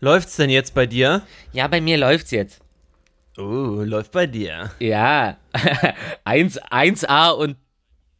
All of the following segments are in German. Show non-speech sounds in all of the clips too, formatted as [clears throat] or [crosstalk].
Läuft's denn jetzt bei dir? Ja, bei mir läuft's jetzt. Oh, läuft bei dir. Ja. [laughs] 1, 1A und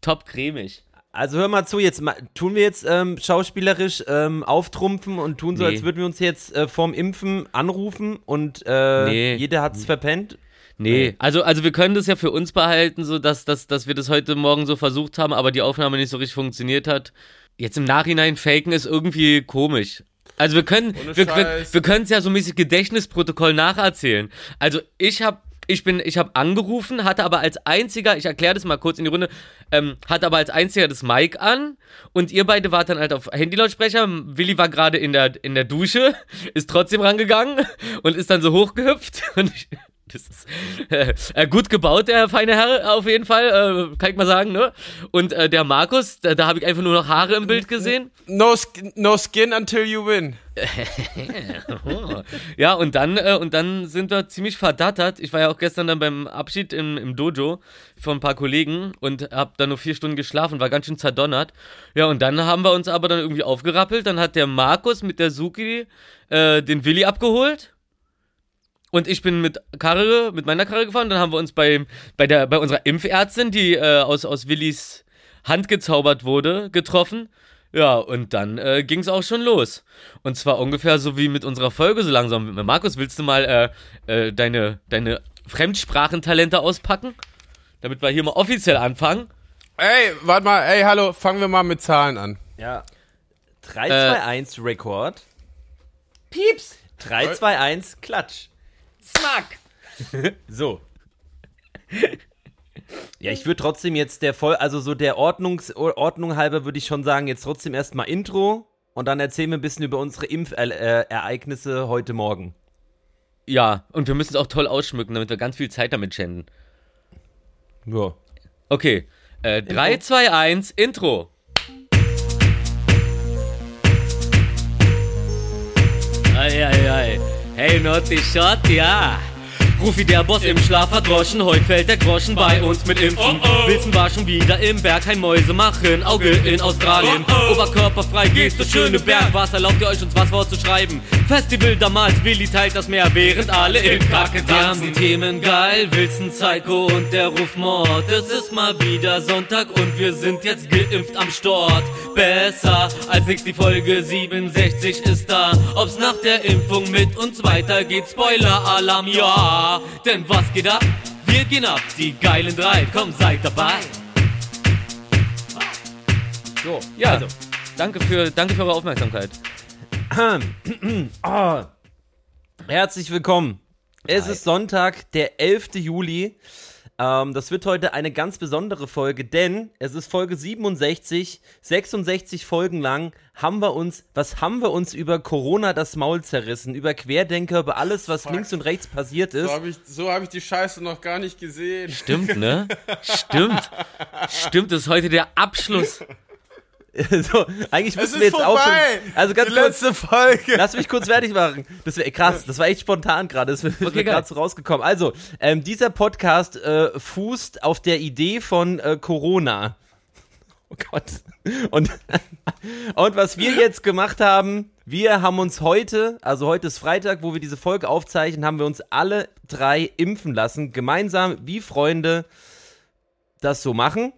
top cremig. Also hör mal zu, jetzt tun wir jetzt ähm, schauspielerisch ähm, auftrumpfen und tun so, Nee. als würden wir uns jetzt äh, vorm Impfen anrufen und äh, Nee. jeder hat's verpennt. Nee, also, also wir können das ja für uns behalten, so dass, dass, dass wir das heute Morgen so versucht haben, aber die Aufnahme nicht so richtig funktioniert hat. Jetzt im Nachhinein faken ist irgendwie komisch. Also wir können, Ohne wir, wir, Scheiß. wir können es ja so mäßig Gedächtnisprotokoll nacherzählen. Also ich habe ich bin, ich habe angerufen, hatte aber als einziger, ich erkläre das mal kurz in die Runde, ähm, hatte aber als einziger das Mic an und ihr beide wart dann halt auf Handylautsprecher. Willi war gerade in der, in der Dusche, [laughs] ist trotzdem rangegangen und ist dann so hochgehüpft [laughs] und ich, [laughs] ist äh, äh, gut gebaut, der feine Herr, auf jeden Fall, äh, kann ich mal sagen, ne? Und äh, der Markus, da, da habe ich einfach nur noch Haare im Bild gesehen. No, no skin until you win. [laughs] Ja, und dann, äh, und dann sind wir ziemlich verdattert. Ich war ja auch gestern dann beim Abschied im, im Dojo von ein paar Kollegen und hab dann nur vier Stunden geschlafen, war ganz schön zerdonnert. Ja, und dann haben wir uns aber dann irgendwie aufgerappelt. Dann hat der Markus mit der Suki äh, den Willi abgeholt. Und ich bin mit Karre, mit meiner Karre gefahren. Dann haben wir uns bei, bei, der, bei unserer Impfärztin, die äh, aus, aus Willis Hand gezaubert wurde, getroffen. Ja, und dann äh, ging es auch schon los. Und zwar ungefähr so wie mit unserer Folge so langsam. Markus, willst du mal äh, äh, deine, deine Fremdsprachentalente auspacken? Damit wir hier mal offiziell anfangen. Ey, warte mal, ey, hallo, fangen wir mal mit Zahlen an. Ja. 3, 2, 1, Rekord. Pieps! 3, 2, 1, Klatsch. Smack! [laughs] So. Ja, ich würde trotzdem jetzt der voll, also so der Ordnungs Ordnung halber würde ich schon sagen, jetzt trotzdem erstmal Intro und dann erzählen wir ein bisschen über unsere Impferereignisse heute Morgen. Ja, und wir müssen es auch toll ausschmücken, damit wir ganz viel Zeit damit schänden. Ja. Okay. Äh, 3, 2, 1, Intro. Ei, ei, ei. Hey, Naughty Shot, ja. Rufi der Boss im Schlaf verdroschen, heute fällt der Groschen bei uns mit Impfen. Wilson war schon wieder im Berg, kein Mäuse machen, Auge in Australien. Oberkörperfrei gehst du schöne Berg, was erlaubt ihr euch uns was vorzuschreiben? Festival damals, Willi teilt das Meer, während alle in Kacke tanzen. Wir haben die Themen geil, Wilson, Psycho und der Rufmord. Es ist mal wieder Sonntag und wir sind jetzt geimpft am Start. Besser als nix, die Folge 67 ist da. Ob's nach der Impfung mit uns weitergeht, Spoiler-Alarm, ja. Denn was geht ab? Wir gehen ab, die geilen drei, komm, seid dabei. So, ja, also, danke für, danke für eure Aufmerksamkeit. [clears throat] Ah. Herzlich willkommen. Es Hi. ist Sonntag, der 11. Juli. Ähm, das wird heute eine ganz besondere Folge, denn es ist Folge 67. 66 Folgen lang haben wir uns, was haben wir uns über Corona das Maul zerrissen, über Querdenker, über alles, was links und rechts passiert ist. So habe ich, so hab ich die Scheiße noch gar nicht gesehen. Stimmt, ne? Stimmt. [laughs] Stimmt, das ist heute der Abschluss. [laughs] so, eigentlich müssen wir jetzt auch also ganz die kurz, letzte Folge. Lass mich kurz fertig machen. Das wäre krass. Das war echt spontan gerade. Das ist Okay, gerade so rausgekommen. Also, ähm, dieser Podcast äh, fußt auf der Idee von äh, Corona. Oh Gott. Und, [laughs] und was wir jetzt gemacht haben, wir haben uns heute, also heute ist Freitag, wo wir diese Folge aufzeichnen, haben wir uns alle drei impfen lassen. Gemeinsam, wie Freunde das so machen.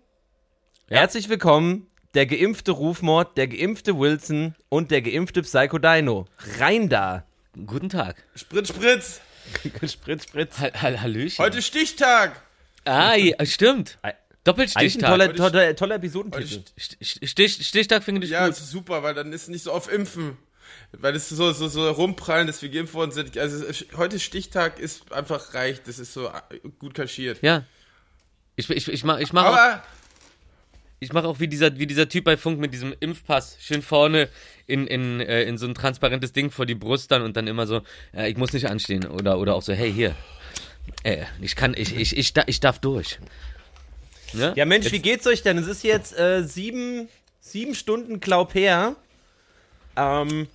Herzlich willkommen, der geimpfte Rufmord, der geimpfte Wilson und der geimpfte Psycho Dino. Rein da. Guten Tag. Spritz, Spritz. [laughs] Spritz, Spritz. Hall- Hall- Hallöchen. Heute Stichtag. Ah, ja, stimmt. Eigentlich ein Doppelstichtag. toller, toller, toller Episodentitel. St- St- Stich, Stichtag finde ich Ja, gut. ist super, weil dann ist nicht so auf Impfen. Weil es so, so, so rumprallen, dass wir geimpft worden sind. Also heute Stichtag ist einfach reich. Das ist so äh, gut kaschiert. Ja. Ich, ich, ich mache ich mach auch, Aber ich mach auch wie, dieser, wie dieser Typ bei Funk mit diesem Impfpass. Schön vorne in, in, äh, in so ein transparentes Ding vor die Brust dann und dann immer so, äh, ich muss nicht anstehen. Oder, oder auch so, hey, hier. Äh, ich kann, ich, ich, ich, ich darf durch. Ne? Ja, Mensch, Jetzt- wie geht's euch denn? Es ist jetzt äh, sieben, sieben Stunden Glaub her. Ähm,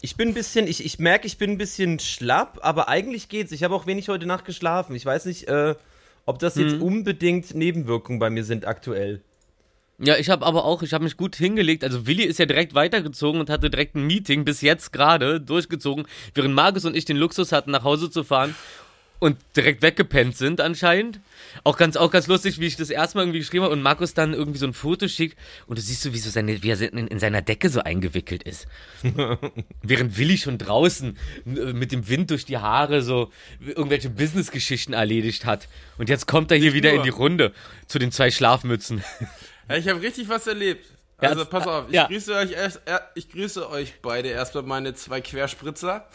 ich bin ein bisschen, ich, ich merke, ich bin ein bisschen schlapp, aber eigentlich geht's. Ich habe auch wenig heute Nacht geschlafen. Ich weiß nicht, äh, ob das jetzt unbedingt Nebenwirkungen bei mir sind aktuell. Ja, ich habe aber auch, ich habe mich gut hingelegt. Also Willi ist ja direkt weitergezogen und hatte direkt ein Meeting bis jetzt gerade durchgezogen, während Markus und ich den Luxus hatten, nach Hause zu fahren und direkt weggepennt sind anscheinend. Auch ganz, auch ganz lustig, wie ich das erste Mal irgendwie geschrieben habe und Markus dann irgendwie so ein Foto schickt und du siehst so, wie, so seine, wie er in, in seiner Decke so eingewickelt ist. [laughs] Während Willi schon draußen äh, mit dem Wind durch die Haare so irgendwelche Businessgeschichten erledigt hat. Und jetzt kommt er hier Nicht wieder nur. in die Runde zu den zwei Schlafmützen. Ja, ich habe richtig was erlebt. Also pass auf, ich ja. grüße euch erst, er, ich grüße euch beide erstmal meine zwei Querspritzer.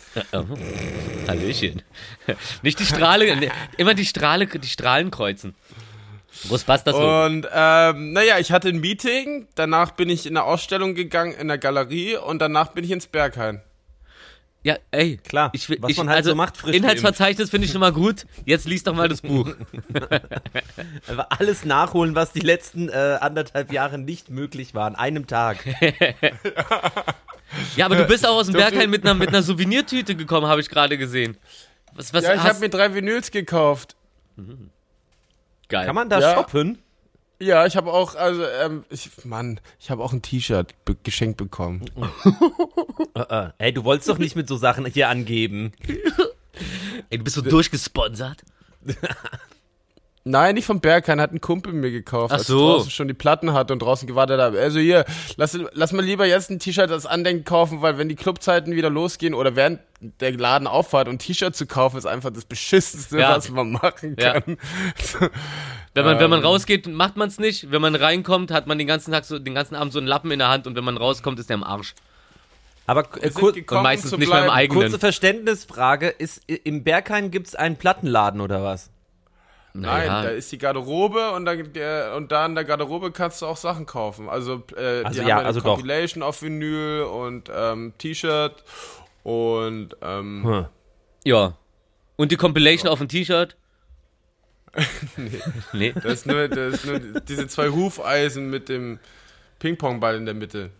Hallöchen. [laughs] Nicht die Strahle, immer die Strahle, die Strahlen kreuzen. Wo passt das? Und ähm, naja, ich hatte ein Meeting, danach bin ich in eine Ausstellung gegangen in der Galerie und danach bin ich ins Berghain. Ja, ey. Klar, Ich, was ich, man halt also, so macht, frisch Inhaltsverzeichnis finde ich schon mal gut. Jetzt liest doch mal das Buch. [laughs] Einfach alles nachholen, was die letzten äh, anderthalb Jahre nicht möglich war, an einem Tag. Ja, aber du bist auch aus dem Berghain mit einer, mit einer Souvenirtüte gekommen, habe ich gerade gesehen. Was, was Ja, ich habe mir drei Vinyls gekauft. Geil. Kann man da Ja. shoppen? Ja, ich habe auch, also, ähm, ich, Mann, ich habe auch ein T-Shirt be geschenkt bekommen. [laughs] Äh, äh. Ey, du wolltest doch nicht mit so Sachen hier angeben. [laughs] Ey, du bist so durchgesponsert. [laughs] Nein, nicht vom Berghain, hat ein Kumpel mir gekauft, Ach als so. ich draußen schon die Platten hatte und draußen gewartet habe. Also hier, lass, lass mal lieber jetzt ein T-Shirt als Andenken kaufen, weil wenn die Clubzeiten wieder losgehen oder während der Laden auffahrt und ein T-Shirt zu kaufen, ist einfach das beschissenste, Ja. was man machen Ja. kann. [laughs] Wenn man, wenn man Ähm. rausgeht, macht man es nicht. Wenn man reinkommt, hat man den ganzen Tag so, den ganzen Abend so einen Lappen in der Hand und wenn man rauskommt, ist der am Arsch. Aber äh, kur gekommen, und meistens nicht mehr im bleiben. eigenen. kurze Verständnisfrage, ist im Berghain gibt's einen Plattenladen oder was? Nein, Naja, da ist die Garderobe und, da, der, und da in der Garderobe kannst du auch Sachen kaufen. Also, äh, Also die ja, haben eine also doch. Compilation auf Vinyl und ähm, T-Shirt und ähm, Hm. ja. Und die Compilation auf dem T-Shirt? [laughs] nee. das, ist nur, das ist nur diese zwei Hufeisen mit dem Ping-Pong-Ball in der Mitte.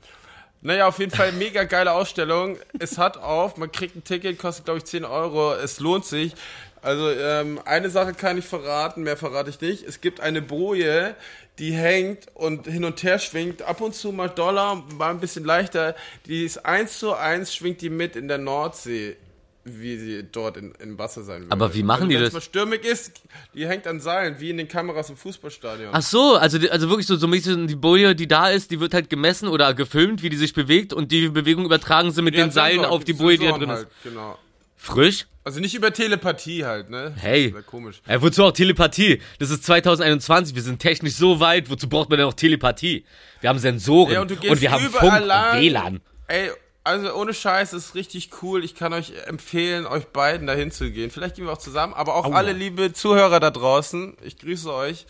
Naja, auf jeden Fall mega geile Ausstellung. Es hat auf, man kriegt ein Ticket, kostet glaube ich 10 Euro. Es lohnt sich. Also ähm, eine Sache kann ich verraten, mehr verrate ich nicht. Es gibt eine Boje, die hängt und hin und her schwingt. Ab und zu mal Dollar, mal ein bisschen leichter. Die ist eins zu eins, schwingt die mit in der Nordsee, wie sie dort in, im Wasser sein wird. Aber wie machen also, die das? mal stürmig ist, die hängt an Seilen, wie in den Kameras im Fußballstadion. Ach so, also, die- also wirklich so, so die Boje, die da ist, die wird halt gemessen oder gefilmt, wie die sich bewegt und die Bewegung übertragen sie mit Ja, den Seilen auf die Boje, die da drin halt, ist. Genau. Frisch? Also nicht über Telepathie halt, ne? Hey. Das wäre komisch. Ja, wozu auch Telepathie? Das ist 2021, wir sind technisch so weit, wozu braucht man denn noch Telepathie? Wir haben Sensoren Ja, und, und wir haben Funk lang. und WLAN. Ey, also ohne Scheiß, ist richtig cool. Ich kann euch empfehlen, euch beiden dahin zu gehen. Vielleicht gehen wir auch zusammen, aber auch alle liebe Zuhörer da draußen, ich grüße euch.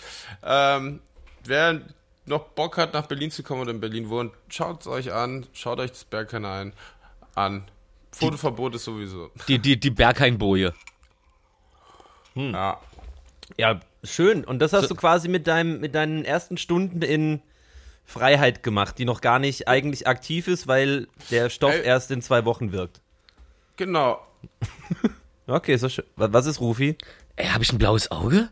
Ähm, wer noch Bock hat, nach Berlin zu kommen oder in Berlin wohnt, schaut es euch an, schaut euch das Bergkanal an. Fotoverbot ist sowieso. Die, die, die Berghain-Boje. Ja. Ja, schön. Und das hast du quasi mit deinem, mit deinen ersten Stunden in Freiheit gemacht, die noch gar nicht eigentlich aktiv ist, weil der Stoff Ey. erst in zwei Wochen wirkt. Genau. [laughs] Okay, ist doch schön. Wa- Was ist Rufi? Ey, hab ich ein blaues Auge?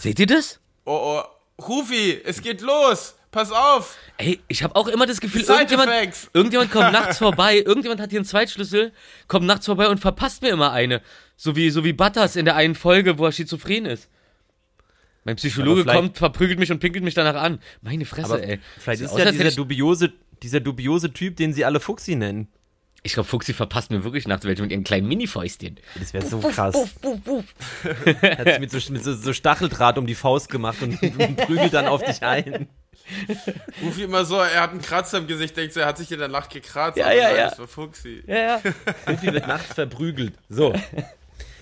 Seht ihr das? Oh, oh. Rufi, es geht los. Pass auf. Ey, ich habe auch immer das Gefühl, Side irgendjemand, Effects. irgendjemand kommt nachts [laughs] vorbei, irgendjemand hat hier einen Zweitschlüssel, kommt nachts vorbei und verpasst mir immer eine. So wie, so wie Butters in der einen Folge, wo er schizophren ist. Mein Psychologe kommt, verprügelt mich und pinkelt mich danach an. Meine Fresse, Aber ey. vielleicht ist aus, ja dieser dubiose, dieser dubiose Typ, den sie alle Fuchsi nennen. Ich glaube, Fuchsi verpasst mir wirklich nachts welche mit ihren kleinen Minifäustchen. Das wäre so krass. [laughs] Hat sich mit, so, mit so, so Stacheldraht um die Faust gemacht und, und prügelt dann auf dich ein. [laughs] Rufi immer so, er hat einen Kratzer im Gesicht, denkt so, er hat sich in der Nacht gekratzt. Ja, aber ja, nein, ja. Das war Fuchsi. Ja, ja. [laughs] Rufi wird nachts verprügelt. So.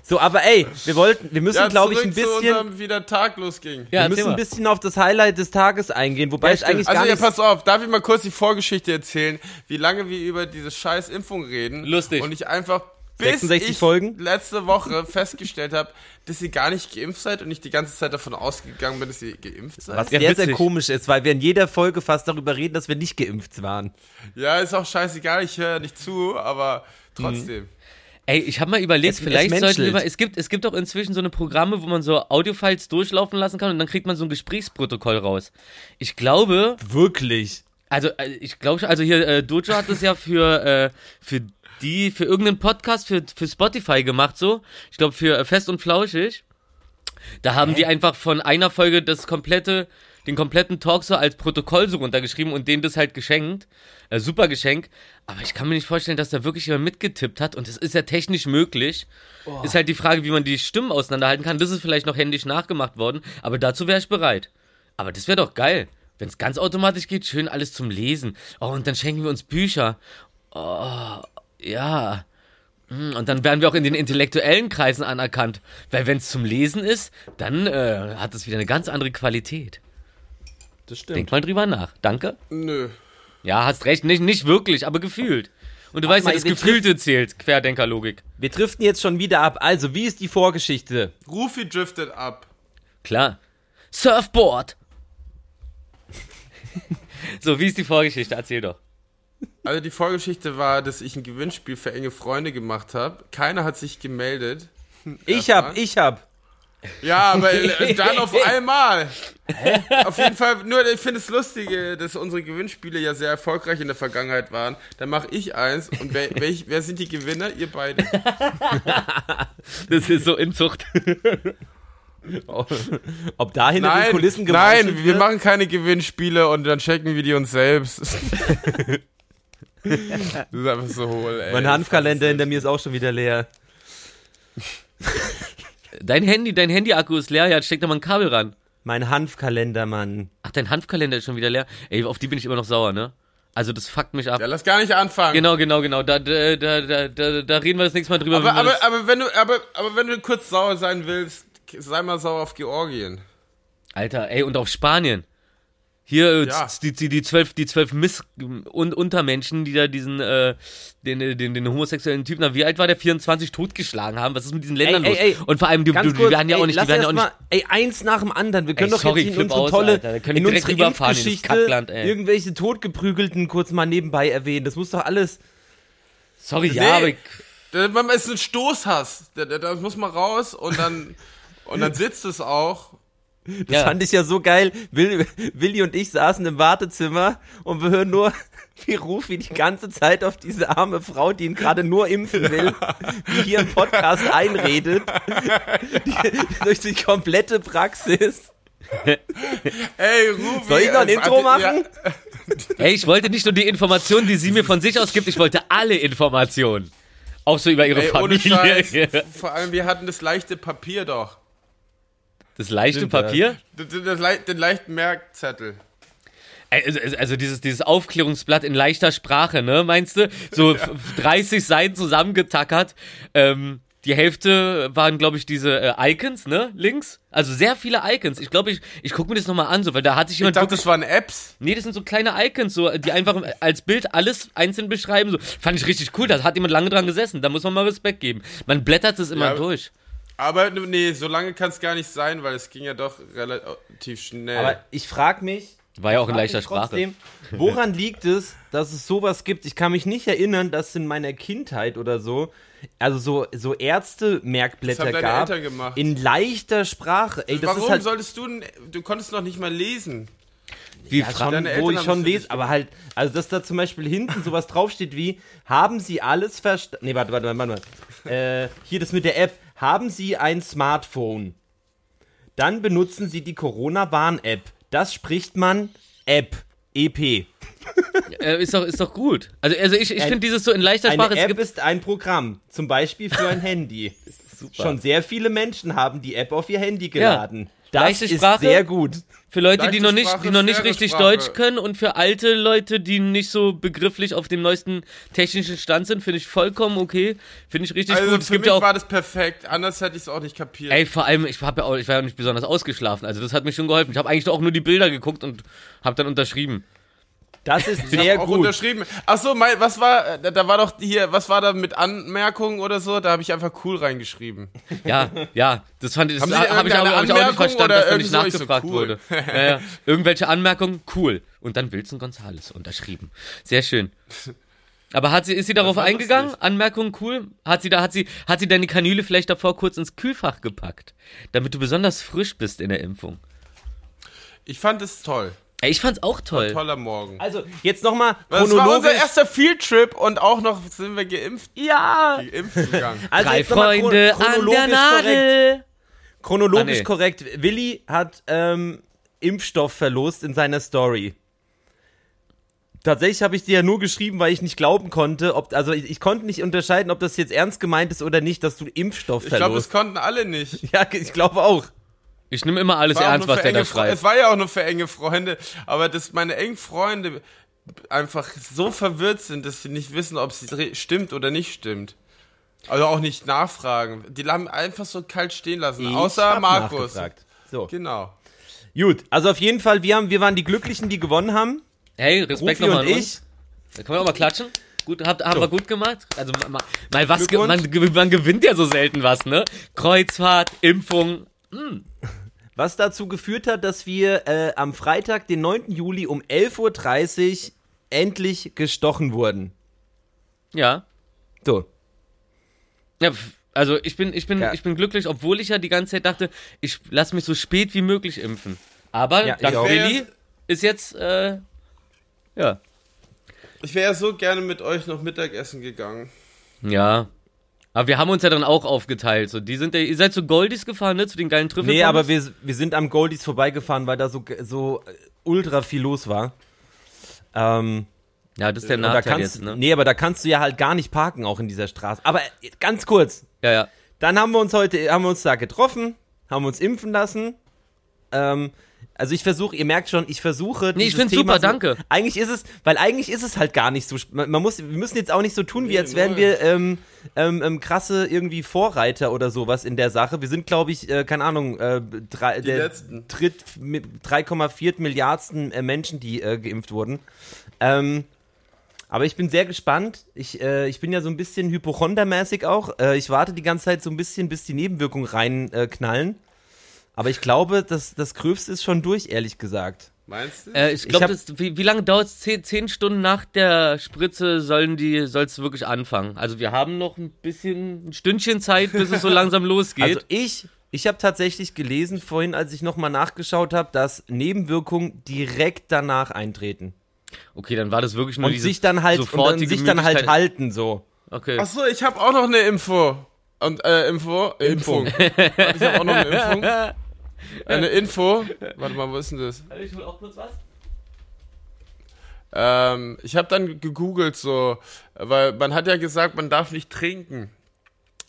So, aber ey, wir wollten, wir müssen, Ja, glaube ich, ein zurück zu bisschen, unserem, wie der Tag losging. Ja, wir müssen erzähl ein mal. bisschen auf das Highlight des Tages eingehen, wobei es eigentlich also gar ja, nicht. pass auf, darf ich mal kurz die Vorgeschichte erzählen, wie lange wir über diese scheiß Impfung reden. Lustig. Und ich einfach bis 66 ich Folgen? letzte Woche festgestellt habe, dass ihr gar nicht geimpft seid und ich die ganze Zeit davon ausgegangen bin, dass ihr geimpft seid. Was Ja, sehr, sehr witzig. komisch ist, weil wir in jeder Folge fast darüber reden, dass wir nicht geimpft waren. Ja, ist auch scheißegal, ich höre nicht zu, aber trotzdem. Ey, ich habe mal überlegt, Es- es vielleicht sollten wir mal, es gibt, es gibt auch inzwischen so eine Programme, wo man so Audiofiles durchlaufen lassen kann und dann kriegt man so ein Gesprächsprotokoll raus. Ich glaube, Wirklich. also äh, ich glaube, also hier äh, Dojo hat das ja für äh, für die für irgendeinen Podcast für für Spotify gemacht so. Ich glaube für äh, Fest und Flauschig. Da haben die einfach von einer Folge das komplette den kompletten Talk so als Protokoll so runtergeschrieben und denen das halt geschenkt. Äh, super Geschenk. Aber ich kann mir nicht vorstellen, dass da wirklich jemand mitgetippt hat. Und das ist ja technisch möglich. Ist halt die Frage, wie man die Stimmen auseinanderhalten kann. Das ist vielleicht noch händisch nachgemacht worden. Aber dazu wäre ich bereit. Aber das wäre doch geil. Wenn es ganz automatisch geht, schön alles zum Lesen. Oh, und dann schenken wir uns Bücher. Oh, ja. Hm, Und dann werden wir auch in den intellektuellen Kreisen anerkannt. Weil wenn es zum Lesen ist, dann äh, hat es wieder eine ganz andere Qualität. Das stimmt. Denk mal drüber nach. Danke. Nö. Ja, hast recht. Nicht, nicht wirklich, aber gefühlt. Und du weißt ja, mal, das wir Gefühlte zählt. Querdenkerlogik. Wir driften jetzt schon wieder ab. Also, wie ist die Vorgeschichte? Rufi driftet ab. Klar. Surfboard. [laughs] so, wie ist die Vorgeschichte? Erzähl doch. Also die Vorgeschichte war, dass ich ein Gewinnspiel für enge Freunde gemacht habe. Keiner hat sich gemeldet. [laughs] Ich hab, ich hab. Ja, aber [laughs] dann auf einmal. Auf jeden Fall, nur ich finde es lustig, äh, dass unsere Gewinnspiele ja sehr erfolgreich in der Vergangenheit waren. Dann mache ich eins und wer, [laughs] welch, wer sind die Gewinner? Ihr beide. Das ist so Inzucht. Ob da hinter den Nein, Kulissen nein, wir wird? machen keine Gewinnspiele und dann checken wir die uns selbst. [laughs] das ist einfach so hohl, ey. Mein Hanfkalender hinter mir ist auch schon wieder leer. Dein Handy, dein Handy-Akku ist leer, ja, steck da mal ein Kabel ran. Mein Hanfkalender, Mann. Ach, dein Hanfkalender ist schon wieder leer. Ey, auf die bin ich immer noch sauer, ne? Also das fuckt mich ab. Ja, lass gar nicht anfangen. Genau, genau, genau. Da, da, da, da, da, reden wir das nächste Mal drüber. Aber, aber, aber, wenn du, aber, aber wenn du kurz sauer sein willst, sei mal sauer auf Georgien. Alter, ey, und auf Spanien. Hier, äh, Ja. die, die, die zwölf, die zwölf Miss und Untermenschen, die da diesen, äh, den, äh, den, den homosexuellen Typen, na, wie alt war der? 24 totgeschlagen haben. Was ist mit diesen Ländern Ey, los? ey, ey. und vor allem, die, die, die kurz, werden ja auch ey, nicht, die werden ja auch erst nicht. mal, ey, eins nach dem anderen. Wir können Ey, doch sorry, jetzt in unsere aus, tolle, Alter. In unsere in Impfgeschichte ey. irgendwelche Totgeprügelten kurz mal nebenbei erwähnen. Das muss doch alles... Sorry, Nee, ja, aber ich, Wenn man ist ein Stoßhass, da, da, da muss man raus und dann, und dann sitzt es auch. Das Ja. fand ich ja so geil. Will, Willi und ich saßen im Wartezimmer und wir hören nur, [laughs] wie Rufi die ganze Zeit auf diese arme Frau, die ihn gerade nur impfen will, wie hier im Podcast [laughs] einredet. Die, durch die komplette Praxis. Ey, Rufi. Soll ich noch ein äh, Intro machen? [laughs] ey, ich wollte nicht nur die Informationen, die sie mir von sich aus gibt, ich wollte alle Informationen. Auch so über ihre Ja, ey, ohne Familie. Scheiß. Vor allem, wir hatten das leichte Papier doch. Das leichte Stimmt, ja. Papier? Das, das, lei- den leichten Merkzettel. Also, also- also dieses, dieses Aufklärungsblatt in leichter Sprache, ne, meinst du? So [laughs] f- 30 Seiten zusammengetackert. Ähm, die Hälfte waren, glaube ich, diese äh, Icons, ne, links. Also sehr viele Icons. Ich glaube, ich, ich gucke mir das nochmal an, so, weil da hat sich Ich jemand dachte, wirklich... das waren Apps. Nee, das sind so kleine Icons, so, die einfach als Bild alles einzeln beschreiben. So. Fand ich richtig cool, da hat jemand lange dran gesessen. Da muss man mal Respekt geben. Man blättert es immer Ja, durch. Aber nee, so lange kann es gar nicht sein, weil es ging ja doch relativ schnell. Aber ich frage mich, War ja auch in leichter Sprache. trotzdem, woran liegt es, dass es sowas gibt? Ich kann mich nicht erinnern, dass in meiner Kindheit oder so, also so, so Ärzte-Merkblätter Das haben deine gab. Eltern gemacht. In leichter Sprache. Ey, das Warum ist halt solltest du denn, du konntest noch nicht mal lesen. Wie ja, Fra- schon, Deine wo ich schon lese, aber halt, also dass da zum Beispiel hinten sowas [laughs] draufsteht wie, haben Sie alles verstanden? Nee, warte, warte, warte, warte. Äh, hier das mit der App. Haben Sie ein Smartphone? Dann benutzen Sie die Corona-Warn-App. Das spricht man App. EP. [laughs] Äh, ist, doch, ist doch gut. Also, also ich, ich finde dieses so in leichter Eine Sprache. es App gibt- ist ein Programm, zum Beispiel für ein [laughs] Handy. Schon sehr viele Menschen haben die App auf ihr Handy geladen. Das Leichte ist Sprache. sehr gut. Für Leute, die Leichte noch nicht, Sprache, die noch nicht richtig Sprache. Deutsch können und für alte Leute, die nicht so begrifflich auf dem neuesten technischen Stand sind, finde ich vollkommen okay. Finde ich richtig Also gut. Es für gibt mich ja auch, war das perfekt, anders hätte ich es auch nicht kapiert. ey, vor allem, ich, hab ja auch, ich war ja auch nicht besonders ausgeschlafen, also das hat mir schon geholfen. Ich habe eigentlich auch nur die Bilder geguckt und habe dann unterschrieben. Das ist Ich hab sehr auch gut. unterschrieben. Achso, mein, was war, da, da war doch hier, was war da mit Anmerkungen oder so? Da habe ich einfach cool reingeschrieben. Ja, ja, das fand ich, das Haben Sie habe ich, auch- irgendeine hab ich auch nicht verstanden, oder dass da nicht irgend so? Ich so, nachgefragt cool. wurde. [laughs] Ja, ja. Irgendwelche Anmerkungen, cool. Und dann Wilson Gonzales unterschrieben. Sehr schön. Aber hat sie, ist sie darauf eingegangen? lustig. Anmerkung cool? Hat sie da, hat sie, hat sie deine Kanüle vielleicht davor kurz ins Kühlfach gepackt? Damit du besonders frisch bist in der Impfung. Ich fand es toll. Ey, ich fand's auch toll. Toller Morgen. Also, jetzt nochmal Das war unser chronologisch. erster Fieldtrip und auch noch sind wir geimpft, ja! geimpft gegangen. [laughs] Also Drei Freunde an der chronologisch korrekt. Nadel. Chronologisch Ah, nee. korrekt. Willi hat ähm, Impfstoff verlost in seiner Story. Tatsächlich habe ich dir ja nur geschrieben, weil ich nicht glauben konnte, ob also ich, ich konnte nicht unterscheiden, ob das jetzt ernst gemeint ist oder nicht, dass du Impfstoff Ich glaube, das verlost. konnten alle nicht. [laughs] ja, ich glaube auch. Ich nehme immer alles ernst, was der da schreibt. Es war ja auch nur für enge Freunde, aber dass meine engen Freunde einfach so verwirrt sind, dass sie nicht wissen, ob es stimmt oder nicht stimmt. Also auch nicht nachfragen. Die haben einfach so kalt stehen lassen. Ich Außer hab Markus. So. Genau. Gut, also auf jeden Fall, wir, haben, wir waren die Glücklichen, die gewonnen haben. Hey, Respekt nochmal an ich. uns. Da können wir auch mal klatschen. Gut, habt, haben So. wir gut gemacht. Also mal, mal was, man, man gewinnt ja so selten was, ne? Kreuzfahrt, Impfung. Was dazu geführt hat, dass wir äh, am Freitag, den 9. Juli um 11.30 Uhr endlich gestochen wurden. Ja. So. Ja, also ich bin, ich bin, Ja. ich bin glücklich, obwohl ich ja die ganze Zeit dachte, ich lass mich so spät wie möglich impfen. Aber Ja, dank. Willi ist jetzt, äh, ja. Ich wäre ja so gerne mit euch noch Mittagessen gegangen. Ja. Aber wir haben uns ja dann auch aufgeteilt. So, die sind ja, ihr seid zu Goldies gefahren, ne? Zu den geilen Trüffeln. Nee, aber wir, wir sind am Goldies vorbeigefahren, weil da so, so äh, ultra viel los war. Ähm, Ja, das ist der und da Nachteil kannst, jetzt, ne? Nee, aber da kannst du ja halt gar nicht parken, auch in dieser Straße. Aber äh, ganz kurz, Ja, ja. dann haben wir uns heute, haben wir uns da getroffen, haben uns impfen lassen. Ähm, also ich versuche, ihr merkt schon, ich versuche. Nee, ich Thema super, so, danke. Eigentlich ist es, weil eigentlich ist es halt gar nicht so. Man, man muss, wir müssen jetzt auch nicht so tun, wie Nee, als wären wir ähm, ähm, ähm, krasse irgendwie Vorreiter oder sowas in der Sache. Wir sind, glaube ich, äh, keine Ahnung, äh, drei, der Letzten. dritt mit 3,4 Milliardsten äh, Menschen, die äh, geimpft wurden. Ähm, aber ich bin sehr gespannt. Ich, äh, ich bin ja so ein bisschen hypochondermäßig auch. Äh, ich warte die ganze Zeit so ein bisschen, bis die Nebenwirkungen reinknallen. Äh, knallen. Aber ich glaube, das, das Gröbste ist schon durch, ehrlich gesagt. Meinst du? Äh, ich glaube, wie, wie lange dauert es? Zehn, zehn Stunden nach der Spritze sollen die, soll es wirklich anfangen. Also wir haben noch ein bisschen, ein Stündchen Zeit, bis es so langsam [laughs] losgeht. Also ich, ich habe tatsächlich gelesen vorhin, als ich nochmal nachgeschaut habe, dass Nebenwirkungen direkt danach eintreten. okay, dann war das wirklich nur Und diese sich dann halt, und dann sich dann halt halten so. Okay. Achso, ich habe auch noch eine Info. Und, äh, Info? Impfung. ich habe auch noch eine Impfung. [laughs] [laughs] Eine Info. Warte mal, wo ist denn das? Ich hol auch kurz was. Ähm, ich habe dann gegoogelt so, weil man hat ja gesagt, man darf nicht trinken.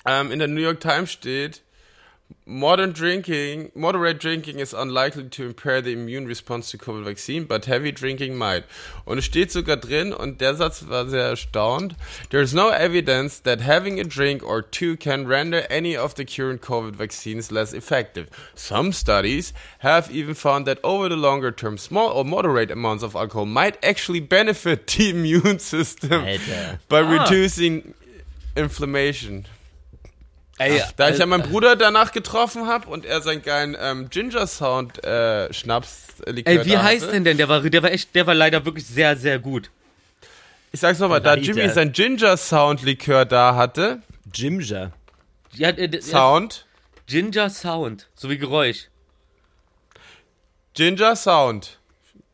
Ähm, in der New York Times steht, modern drinking, moderate drinking is unlikely to impair the immune response to COVID vaccine, but heavy drinking might. Und es steht sogar drin, und der Satz war sehr erstaunt, there's no evidence that having a drink or two can render any of the current COVID vaccines less effective. Some studies have even found that over the longer term, small or moderate amounts of alcohol might actually benefit [laughs] the immune system Alter. by Ah. reducing inflammation. Ey, Da ich äh, ja meinen Bruder danach getroffen habe und er seinen geilen ähm, Ginger Sound äh, Schnaps äh, Likör Ey, wie da heißt hatte. denn denn? Der war, der war echt, der war leider wirklich sehr, sehr gut. Ich sag's nochmal, da Alter. Jimmy sein Ginger Sound Likör da hatte, Ginger. Ja, äh, Sound, Ginger Sound, so wie Geräusch. Ginger Sound,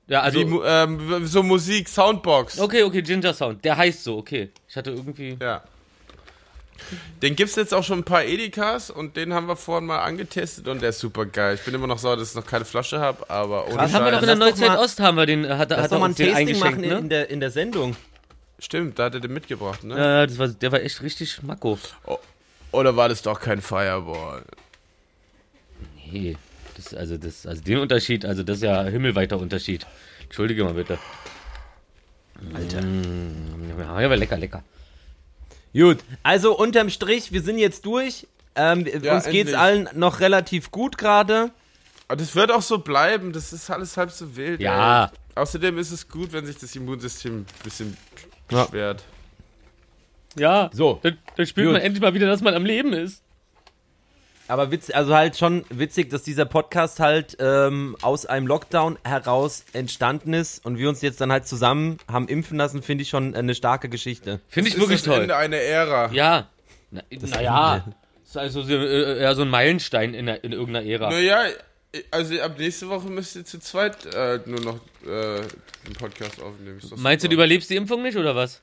Ja, also. wie, ähm, so Musik, Soundbox. okay, okay, Ginger Sound. Der heißt so, okay. Ich hatte irgendwie. Ja. Den gibt's jetzt auch schon ein paar Edikas und den haben wir vorhin mal angetestet und der ist super geil. Ich bin immer noch sauer, dass ich noch keine Flasche habe, aber ohne Das haben wir doch in der Neuzeit mal- Ost, haben wir den, hat, hat er mal ein uns den Tasting eingeschenkt, machen in, ne? der, in der Sendung. Stimmt, da hat er den mitgebracht, ne? Ja, das war, der war echt richtig Mako. Oder war das doch kein Fireball? Nee, das, also, das, also den Unterschied, also das ist ja himmelweiter Unterschied. Entschuldige mal bitte. Alter. Mm, Ja, aber lecker, lecker. Gut, also unterm Strich, wir sind jetzt durch. Ähm, Ja, uns geht's endlich. allen noch relativ gut gerade. Aber das wird auch so bleiben, das ist alles halb so wild. Ja. Ey. Außerdem ist es gut, wenn sich das Immunsystem ein bisschen Ja. beschwert. Ja, So. dann, dann spürt Gut. man endlich mal wieder, dass man am Leben ist. Aber witz, also halt schon witzig, dass dieser Podcast halt ähm, aus einem Lockdown heraus entstanden ist und wir uns jetzt dann halt zusammen haben impfen lassen, finde ich schon eine starke Geschichte. Finde ich Das wirklich ist das toll. Ende einer Ära. Ja. Na, naja. Ist also so, äh, eher so ein Meilenstein in, der, in irgendeiner Ära. Naja, also ab nächste Woche müsst ihr zu zweit äh, nur noch äh, einen Podcast aufnehmen. Ist Meinst du, du super. überlebst die Impfung nicht oder was?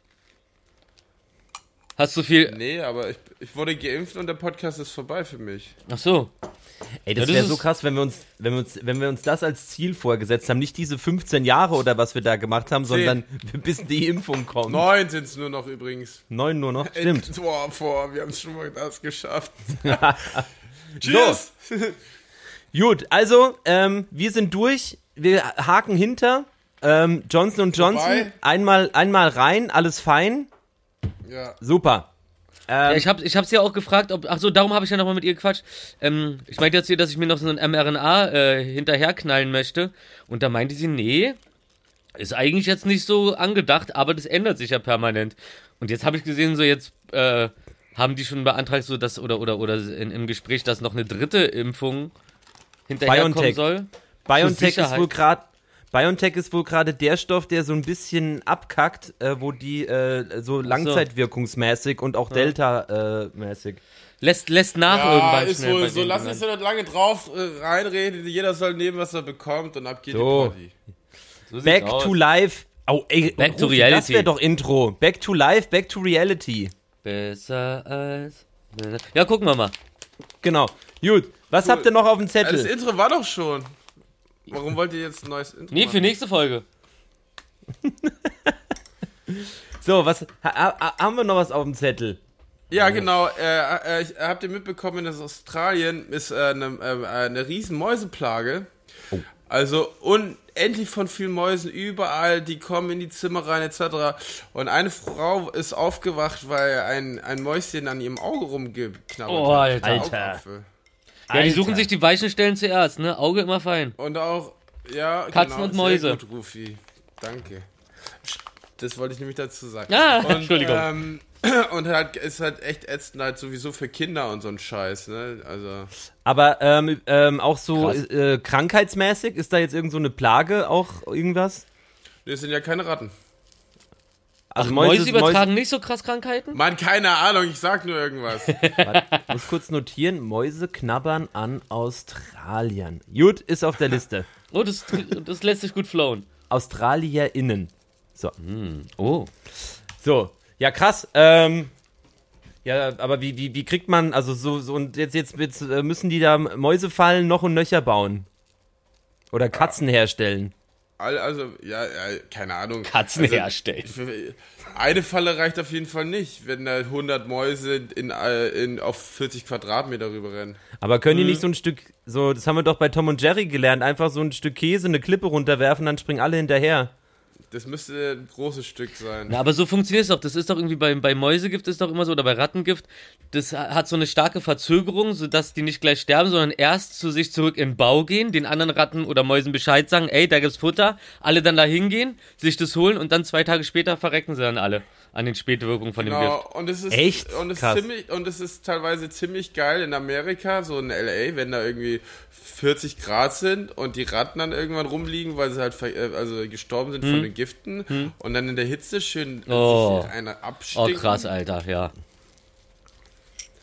Hast du viel. Nee, aber ich, ich wurde geimpft und der Podcast ist vorbei für mich. Ach so. Ey, das Ja, das wäre so krass, wenn wir uns, wenn wir uns, wenn wir uns das als Ziel vorgesetzt haben, nicht diese 15 Jahre oder was wir da gemacht haben, sondern [laughs] bis die Impfung kommt. Neun sind es nur noch übrigens. Neun nur noch, stimmt. End- Boah, vor, wir haben es schon mal das geschafft. [laughs] So, Cheers! gut, also, ähm, wir sind durch, wir haken hinter. Ähm, Johnson Johnson, Vorbei. einmal, einmal rein, alles fein, Ja. super. Ja, Ähm, ich habe ich hab sie auch gefragt, ob. Ach so, darum habe ich ja nochmal mit ihr gequatscht. Ähm, ich meinte jetzt hier, dass ich mir noch so ein mRNA äh, hinterherknallen möchte. Und da meinte sie, nee, ist eigentlich jetzt nicht so angedacht, aber das ändert sich ja permanent. Und jetzt habe ich gesehen, so jetzt äh, haben die schon beantragt, so dass, oder, oder, oder in, im Gespräch, dass noch eine dritte Impfung hinterherkommen BioNTech. soll. BioNTech ist wohl gerade BioNTech ist wohl gerade der Stoff, der so ein bisschen abkackt, äh, wo die äh, so langzeitwirkungsmäßig und auch Delta-mäßig. Lässt, lässt nach Ja, irgendwann ist schnell wohl bei so. Lass Dingern. uns ja nicht lange drauf äh, reinreden. Jeder soll nehmen, was er bekommt und ab geht So. die Party. So Back aus. to life. Oh, ey, Back to Rufi, reality. Das wäre doch Intro. Back to life, back to reality. Besser als. Ja, gucken wir mal. Genau. Gut. Was Cool. habt ihr noch auf dem Ja, das Zettel? Intro war doch schon. Warum wollt ihr jetzt ein neues Intro Nee, machen? für nächste Folge. [laughs] So, was ha, ha, haben wir noch was auf dem Zettel? Ja, genau. Äh, äh, ich, habt ihr mitbekommen, dass Australien ist äh, eine, äh, eine riesen Mäuseplage. Oh. Also unendlich von vielen Mäusen überall, die kommen in die Zimmer rein etc. Und eine Frau ist aufgewacht, weil ein, ein Mäuschen an ihrem Auge rumgeknabbert Oh, hat. Alter. Alter. Ja, die suchen sich die weichen Stellen zuerst, ne? Auge immer fein. Und auch, ja, Katzen genau, und Mäuse. Sehr gut, Rufi. Danke. Das wollte ich nämlich dazu sagen. Ah, und, Entschuldigung. Ähm, [clears throat] und halt ist halt echt ätzend halt sowieso für Kinder und so ein Scheiß, ne? Also Aber ähm, ähm, auch so äh, krankheitsmäßig, ist da jetzt irgend so eine Plage, auch irgendwas? das sind ja keine Ratten. Also Mäuse, übertragen nicht so krass Krankheiten? Mann, keine Ahnung, ich sag nur irgendwas. [laughs] muss kurz notieren, Mäuse knabbern an Australien. Gut, ist auf der Liste. Oh, das, das lässt sich gut flowen. AustralierInnen. So. Oh. So, ja krass. Ähm, ja, aber wie, wie, wie kriegt man, also so, so und jetzt, jetzt, jetzt äh, müssen die da Mäusefallen noch und nöcher bauen. Oder Katzen herstellen. All- Also, ja, ja keine Ahnung. Katzen also, herstellen. Eine Falle reicht auf jeden Fall nicht, wenn da 100 Mäuse in, äh, in, auf 40 Quadratmeter rüberrennen. Aber können Mhm. die nicht so ein Stück, so, das haben wir doch bei Tom und Jerry gelernt, einfach so ein Stück Käse, eine Klippe runterwerfen, dann springen alle hinterher. Das müsste ein großes Stück sein. Na, aber so funktioniert es doch. Das ist doch irgendwie bei, bei Mäusegift ist doch immer so, oder bei Rattengift, das hat so eine starke Verzögerung, sodass die nicht gleich sterben, sondern erst zu sich zurück in Bau gehen, den anderen Ratten oder Mäusen Bescheid sagen, ey, da gibt's Futter, alle dann da hingehen, sich das holen und dann zwei Tage später verrecken sie dann alle an den Spätwirkungen von dem Genau, Gift. und es ist Echt? und es Krass. ist ziemlich und es ist teilweise ziemlich geil in Amerika, so in LA, wenn da irgendwie 40 Grad sind und die Ratten dann irgendwann rumliegen, weil sie halt äh, also gestorben sind von den Giften und dann in der Hitze schön Hm. Oh. sich einer Oh, abstinken. krass, Alter, ja.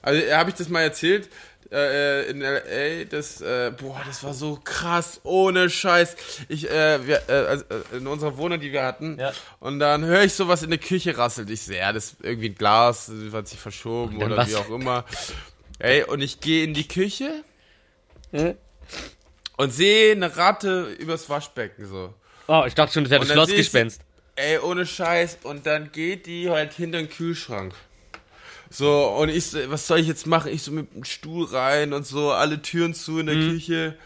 Also äh, habe ich das mal erzählt äh, in LA, das äh, boah, das war so krass, ohne Scheiß. Ich äh, wir, äh, also, äh, in unserer Wohnung, die wir hatten, Ja. und dann höre ich sowas in der Küche rasselt. Ich sehe, ja, das ist irgendwie ein Glas, hat sich verschoben oder was? wie auch immer. Ey, und ich gehe in die Küche Hä? und sehe eine Ratte übers Waschbecken so. Oh, ich dachte schon, das wäre das ich- Schlossgespenst. Ey, ohne Scheiß. Und dann geht die halt hinter den Kühlschrank. So, und ich was soll ich jetzt machen? Ich so mit dem Stuhl rein und so, alle Türen zu in der Küche.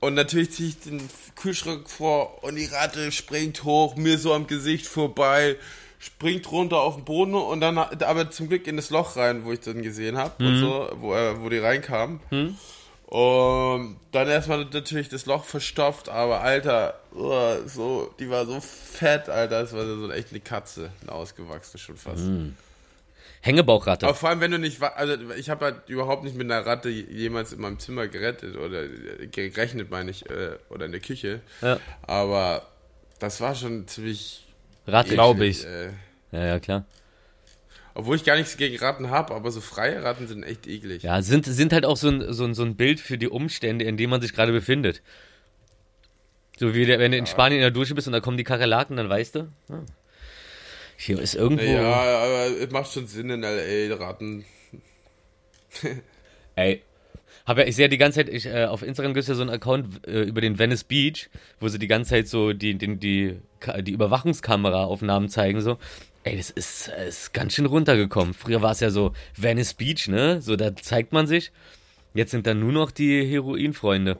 Und natürlich ziehe ich den Kühlschrank vor und die Ratte springt hoch, mir so am Gesicht vorbei, springt runter auf den Boden und dann aber zum Glück in das Loch rein, wo ich dann gesehen habe und so, wo, äh, wo die reinkam. Und dann erstmal natürlich das Loch verstopft, aber Alter, uah, so, die war so fett, Alter, das war so echt eine Katze, eine ausgewachsene schon fast. Hängebauchratte. Aber vor allem, wenn du nicht, also ich habe halt überhaupt nicht mit einer Ratte jemals in meinem Zimmer gerettet oder äh, gerechnet, meine ich, äh, oder in der Küche. Ja. Aber das war schon ziemlich. Ratte. Glaub eklig, ich. Äh, Ja, ja, klar. obwohl ich gar nichts gegen Ratten habe, aber so freie Ratten sind echt eklig. Ja, sind, sind halt auch so ein, so, ein, so ein Bild für die Umstände, in denen man sich gerade befindet. So wie der, wenn du in Spanien in der Dusche bist und da kommen die Kakerlaken, dann weißt du, ah, hier ist irgendwo. Ja, aber es macht schon Sinn in L.A. Ratten. [laughs] Ey. Hab ja, ich sehe ja die ganze Zeit, ich, äh, auf Instagram gibt es ja so einen Account äh, über den Venice Beach, wo sie die ganze Zeit so die, die, die, die Überwachungskamera-Aufnahmen zeigen, so. Ey, das ist, äh, ist ganz schön runtergekommen. Früher war es ja so Venice Beach, ne? So, da zeigt man sich. Jetzt sind da nur noch die Heroinfreunde.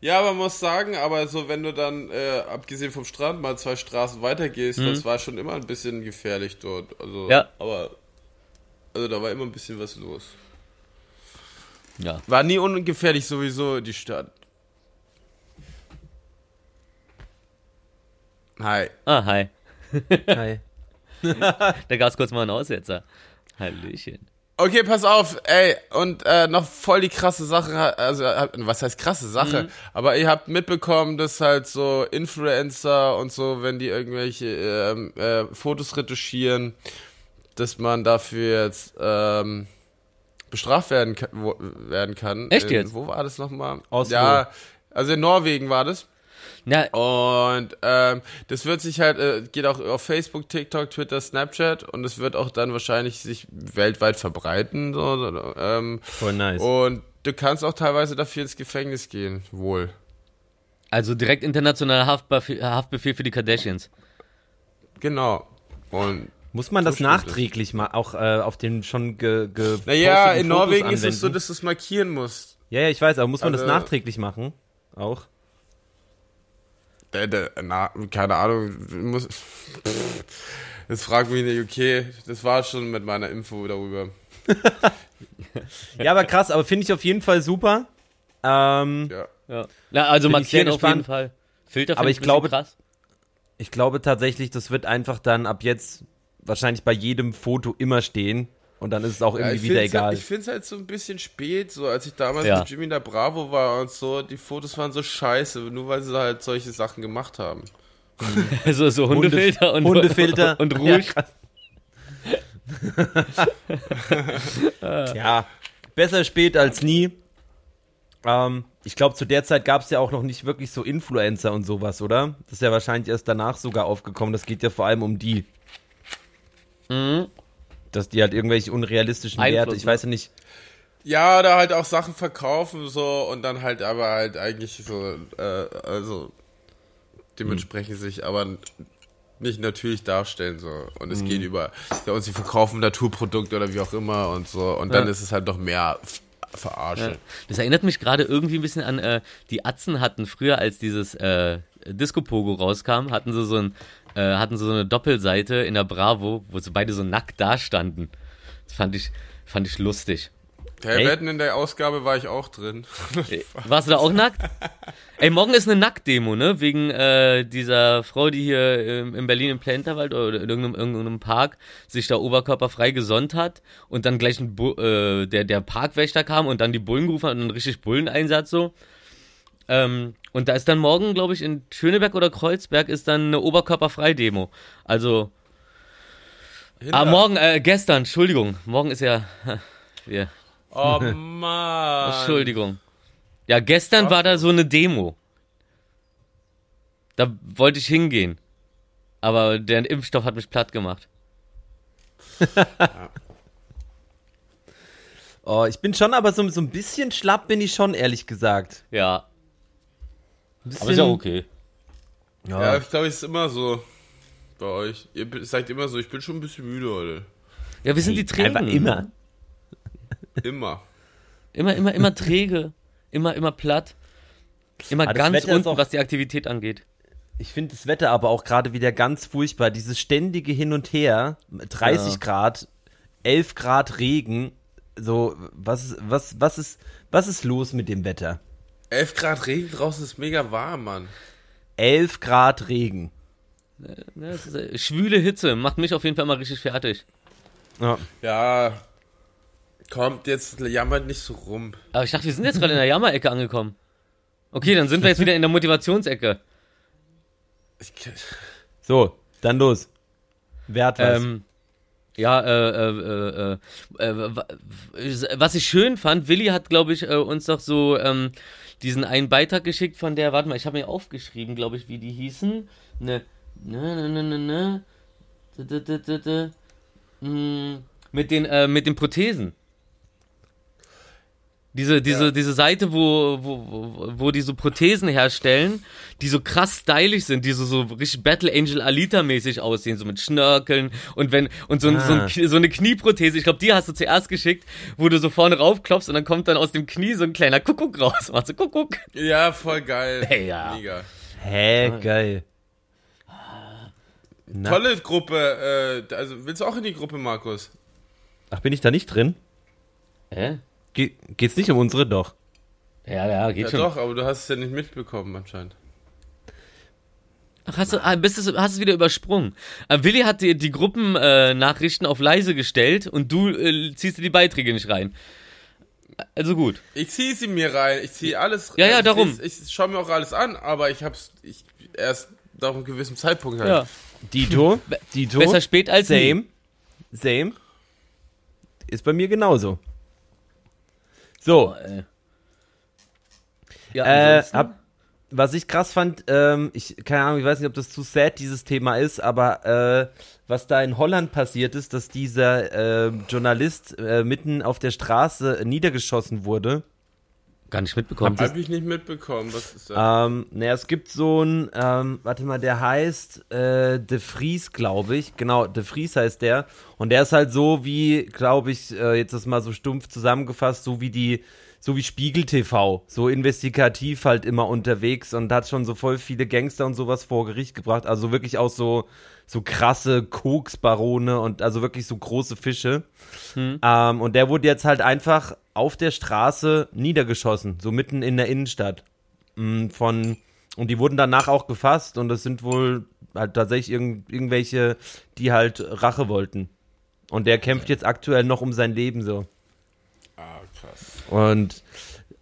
Ja, man muss sagen, aber so wenn du dann, äh, abgesehen vom Strand, mal zwei Straßen weitergehst, das war schon immer ein bisschen gefährlich dort. Also, Mhm. Ja. aber, also da war immer ein bisschen was los. Ja. War nie ungefährlich sowieso die Stadt. Hi. Ah, hi. Hi. [laughs] Da gab es kurz mal einen Aussetzer. Hallöchen. Okay, pass auf, ey, und äh, noch voll die krasse Sache, also äh, was heißt krasse Sache, Mhm. aber ihr habt mitbekommen, dass halt so Influencer und so, wenn die irgendwelche ähm, äh, Fotos retuschieren, dass man dafür jetzt ähm, bestraft werden, werden kann. Echt in, jetzt? Wo war das nochmal? Oslo. Ja, also in Norwegen war das. Na, Und ähm, das wird sich halt, äh, geht auch auf Facebook, TikTok, Twitter, Snapchat und es wird auch dann wahrscheinlich sich weltweit verbreiten. So, so, ähm, Voll nice. und du kannst auch teilweise dafür ins Gefängnis gehen, wohl. also direkt internationaler Haftbefehl, Haftbefehl für die Kardashians. Genau. Und Muss man das So nachträglich mal auch äh, auf den schon ge, ge naja, in Fotos Norwegen ist es so, anwenden? dass du es markieren musst. Ja, ja, ich weiß, aber muss man das Also- nachträglich machen? Auch? Äh, na, keine Ahnung, muss. Jetzt fragt mich nicht, okay, das war schon mit meiner Info darüber. [laughs] Ja, aber krass, aber finde ich auf jeden Fall super. Ähm, Ja. Ja. Na, also sehr markieren auf jeden. Fall. Filter Aber ich glaube- krass. ich glaube tatsächlich, das wird einfach dann ab jetzt wahrscheinlich bei jedem Foto immer stehen. Und dann ist es auch Ja, irgendwie ich wieder find's egal. Halt, ich finde es halt so ein bisschen spät, so als ich damals Ja. mit Jimmy in der Bravo war und so, die Fotos waren so scheiße, nur weil sie halt solche Sachen gemacht haben. [laughs] Also so Hundefilter und, Hundefilter. [laughs] und Rouge. Ja, [laughs] ja, besser spät als nie. Ähm, ich glaube, zu der Zeit gab es ja auch noch nicht wirklich so Influencer und sowas, oder? Das ist ja wahrscheinlich erst danach sogar aufgekommen. Das geht ja vor allem um die. Mhm. Dass die halt irgendwelche unrealistischen Einfluss, Werte, ich weiß ja nicht. Ja, da halt auch Sachen verkaufen so und dann halt aber halt eigentlich so, äh, also dementsprechend sich aber nicht natürlich darstellen so und es geht über ja, und sie verkaufen Naturprodukte oder wie auch immer und so und dann Ja. ist es halt noch mehr Verarsche. Ja. Das erinnert mich gerade irgendwie ein bisschen an, äh, die Atzen hatten früher, als dieses äh, Disco-Pogo rauskam, hatten sie so ein, äh, hatten sie so eine Doppelseite in der Bravo, wo sie beide so nackt dastanden. Das fand ich, fand ich lustig. Hey, Ey. Wetten in der Ausgabe war ich auch drin. Warst du da auch nackt? [laughs] Ey, morgen ist eine Nacktdemo, ne? Wegen äh, dieser Frau, die hier ähm, in Berlin im Planterwald oder in irgendeinem, irgendeinem Park sich da oberkörperfrei gesonnt hat und dann gleich ein Bu äh, der, der Parkwächter kam und dann die Bullen gerufen hat und einen richtig Bulleneinsatz so. Ähm, und da ist dann morgen, glaube ich, in Schöneberg oder Kreuzberg ist dann eine Oberkörperfrei-Demo. Also, ah, morgen, äh, gestern, Entschuldigung. Morgen ist ja, [laughs] ja Oh [laughs] Mann. Entschuldigung. Ja, gestern war da so eine Demo. Da wollte ich hingehen. Aber der Impfstoff hat mich platt gemacht. [laughs] Oh, ich bin schon aber so, so ein bisschen schlapp, bin ich schon, ehrlich gesagt. Ja. Aber ist ja okay. Ja, Ja, ich glaube, es ist immer so bei euch. Ihr sagt immer so, ich bin schon ein bisschen müde heute. Ja, wir sind die Trägen. einfach immer. Immer. Immer, immer, immer träge. Immer, immer platt. Immer Aber ganz unten, auch- was die Aktivität angeht. Ich finde das Wetter aber auch gerade wieder ganz furchtbar. Dieses ständige Hin und Her, 30 Ja. Grad, 11 Grad Regen. So, was, was, was, ist, was ist los mit dem Wetter? 11 Grad Regen draußen ist mega warm, Mann. 11 Grad Regen. Ja, das ist, äh, schwüle Hitze macht mich auf jeden Fall mal richtig fertig. Ja. Ja. Kommt, jetzt jammert nicht so rum. Aber ich dachte, wir sind jetzt gerade in der Jammerecke angekommen. Okay, dann sind wir jetzt wieder in der Motivationsecke. Ich, So, dann los. Wer hat was? Ähm, ja, äh, äh, äh, äh, wa- was ich schön fand, Willi hat, glaube ich, äh, uns doch so ähm, diesen einen Beitrag geschickt von der, warte mal, ich habe mir aufgeschrieben, glaube ich, wie die hießen. Ne, ne, ne, ne, ne, ne. Mm, Mit den, äh, mit den Prothesen. Diese, diese, Ja. diese Seite, wo, wo, wo, wo die so Prothesen herstellen, die so krass stylisch sind, die so, so richtig Battle Angel Alita mäßig aussehen, so mit Schnörkeln und wenn, und so, ein, so, ein, Ah. So eine Knieprothese, ich glaube, die hast du zuerst geschickt, wo du so vorne raufklopfst und dann kommt dann aus dem Knie so ein kleiner Kuckuck raus. [laughs] Machst du Kuckuck? ja, voll geil. Hey, ja. Mega. Hä, geil. Na, Tolle Gruppe. Äh, also, willst du auch in die Gruppe, Markus? Ach, bin ich da nicht drin? Hä? Ge geht's nicht um unsere? Doch. Ja, ja, geht Ja, schon. doch, aber du hast es ja nicht mitbekommen, anscheinend. Ach, hast du, ah, bist du, hast es wieder übersprungen. Äh, Willi hat die, die Gruppennachrichten äh, auf leise gestellt und du äh, ziehst dir die Beiträge nicht rein. Also gut. Ich ziehe sie mir rein. Ich ziehe alles Ja, ja, ich darum. lese- Ich, schaue mir auch alles an, aber ich hab's ich, erst nach einem gewissen Zeitpunkt halt. Ja. Dito, Dito. Besser spät als nie. Same. Same. Ist bei mir genauso. So, Äh. Ja, äh, hab, was ich krass fand, ähm, ich, keine Ahnung, ich weiß nicht, ob das zu sad dieses Thema ist, aber äh, was da in Holland passiert ist, dass dieser äh, Journalist äh, mitten auf der Straße niedergeschossen wurde. Gar nicht mitbekommen. Hab ich nicht mitbekommen. Was ist da? Ähm, naja, es gibt so ein, ähm, warte mal, der heißt äh, De Vries, glaube ich. Genau, De Vries heißt der. Und der ist halt so wie, glaube ich, äh, jetzt das mal so stumpf zusammengefasst, so wie die, so wie Spiegel TV, so investigativ halt immer unterwegs und hat schon so voll viele Gangster und sowas vor Gericht gebracht. Also wirklich auch so, so krasse Koksbarone und also wirklich so große Fische. Ähm, und der wurde jetzt halt einfach auf der Straße niedergeschossen, so mitten in der Innenstadt. Mm, Von, und die wurden danach auch gefasst und das sind wohl halt tatsächlich irgend, irgendwelche, die halt Rache wollten. Und der kämpft jetzt aktuell noch um sein Leben so. ah, krass. Und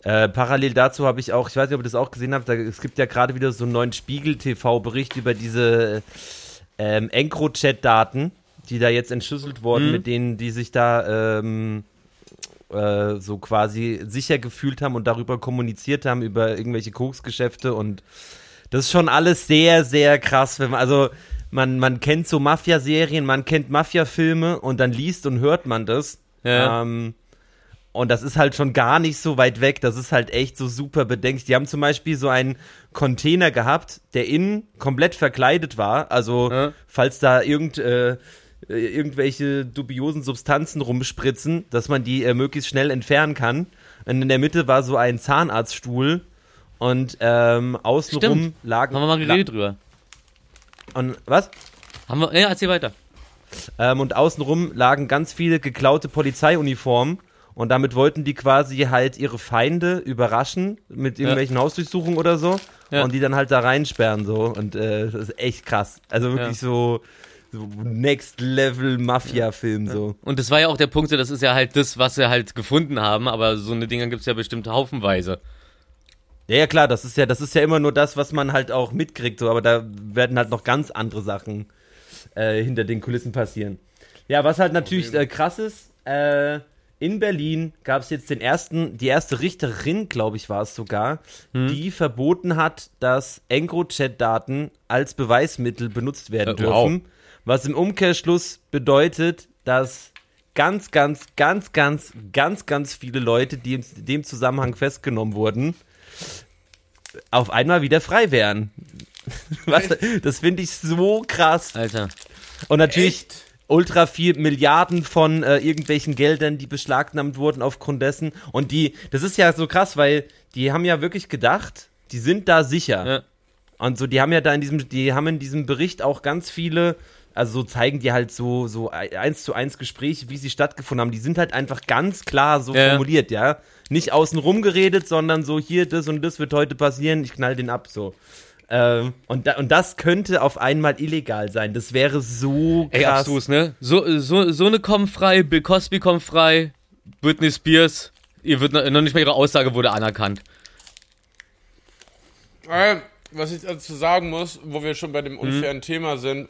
äh, parallel dazu habe ich auch, ich weiß nicht, ob ihr das auch gesehen habt, da, es gibt ja gerade wieder so einen neuen Spiegel-TV-Bericht über diese ähm, EncroChat-Daten, die da jetzt entschlüsselt wurden, Mhm. mit denen die sich da ähm, äh, so quasi sicher gefühlt haben und darüber kommuniziert haben, über irgendwelche Koksgeschäfte und das ist schon alles sehr, sehr krass, man, also man, man kennt so Mafia-Serien, man kennt Mafia-Filme und dann liest und hört man das. Ja. Ähm, und das ist halt schon gar nicht so weit weg. Das ist halt echt so super bedenklich. Die haben zum Beispiel so einen Container gehabt, der innen komplett verkleidet war. Also, Ja. falls da irgend, äh, irgendwelche dubiosen Substanzen rumspritzen, dass man die äh, möglichst schnell entfernen kann. Und in der Mitte war so ein Zahnarztstuhl. Und ähm, außenrum Stimmt. lagen. Haben wir mal geredet drüber. Und was? Haben wir, ja, erzähl weiter. Ähm, und außenrum lagen ganz viele geklaute Polizeiuniformen. Und damit wollten die quasi halt ihre Feinde überraschen mit irgendwelchen Hausdurchsuchungen oder so. Ja. Und die dann halt da reinsperren so. Und äh, das ist echt krass. Also wirklich so, so Next Level Mafia-Film so. Und das war ja auch der Punkt, so, das ist ja halt das, was sie halt gefunden haben, aber so eine Dinger gibt's ja bestimmt haufenweise. Ja, ja, klar, das ist ja, das ist ja immer nur das, was man halt auch mitkriegt, so, aber da werden halt noch ganz andere Sachen äh, hinter den Kulissen passieren. Ja, was halt natürlich äh, krass ist, äh, in Berlin gab es jetzt den ersten, die erste Richterin, glaube ich, war es sogar, die verboten hat, dass EncroChat-Daten als Beweismittel benutzt werden Äh, wow. dürfen. Was im Umkehrschluss bedeutet, dass ganz, ganz, ganz, ganz, ganz, ganz viele Leute, die in dem Zusammenhang festgenommen wurden, auf einmal wieder frei wären. [laughs] Was, [laughs] das finde ich so krass. Alter. Und natürlich Echt? Ultra viel Milliarden von äh, irgendwelchen Geldern, die beschlagnahmt wurden aufgrund dessen. Und die, das ist ja so krass, weil die haben ja wirklich gedacht, die sind da sicher. Ja. Und so, die haben ja da in diesem, die haben in diesem Bericht auch ganz viele, also so zeigen die halt so, so eins zu eins Gespräche, wie sie stattgefunden haben. Die sind halt einfach ganz klar so Ja, formuliert, ja. Nicht außen rum geredet, sondern so hier, das und das wird heute passieren, ich knall den ab, so. Ähm, und, da, und das könnte auf einmal illegal sein. Das wäre so krass. Ey, abstrus, ne? So, so, so eine kommen frei, Bill Cosby kommt frei, Britney Spears, ihr wird noch nicht mal ihre Aussage wurde anerkannt. Äh, was ich dazu sagen muss, wo wir schon bei dem unfairen Thema sind,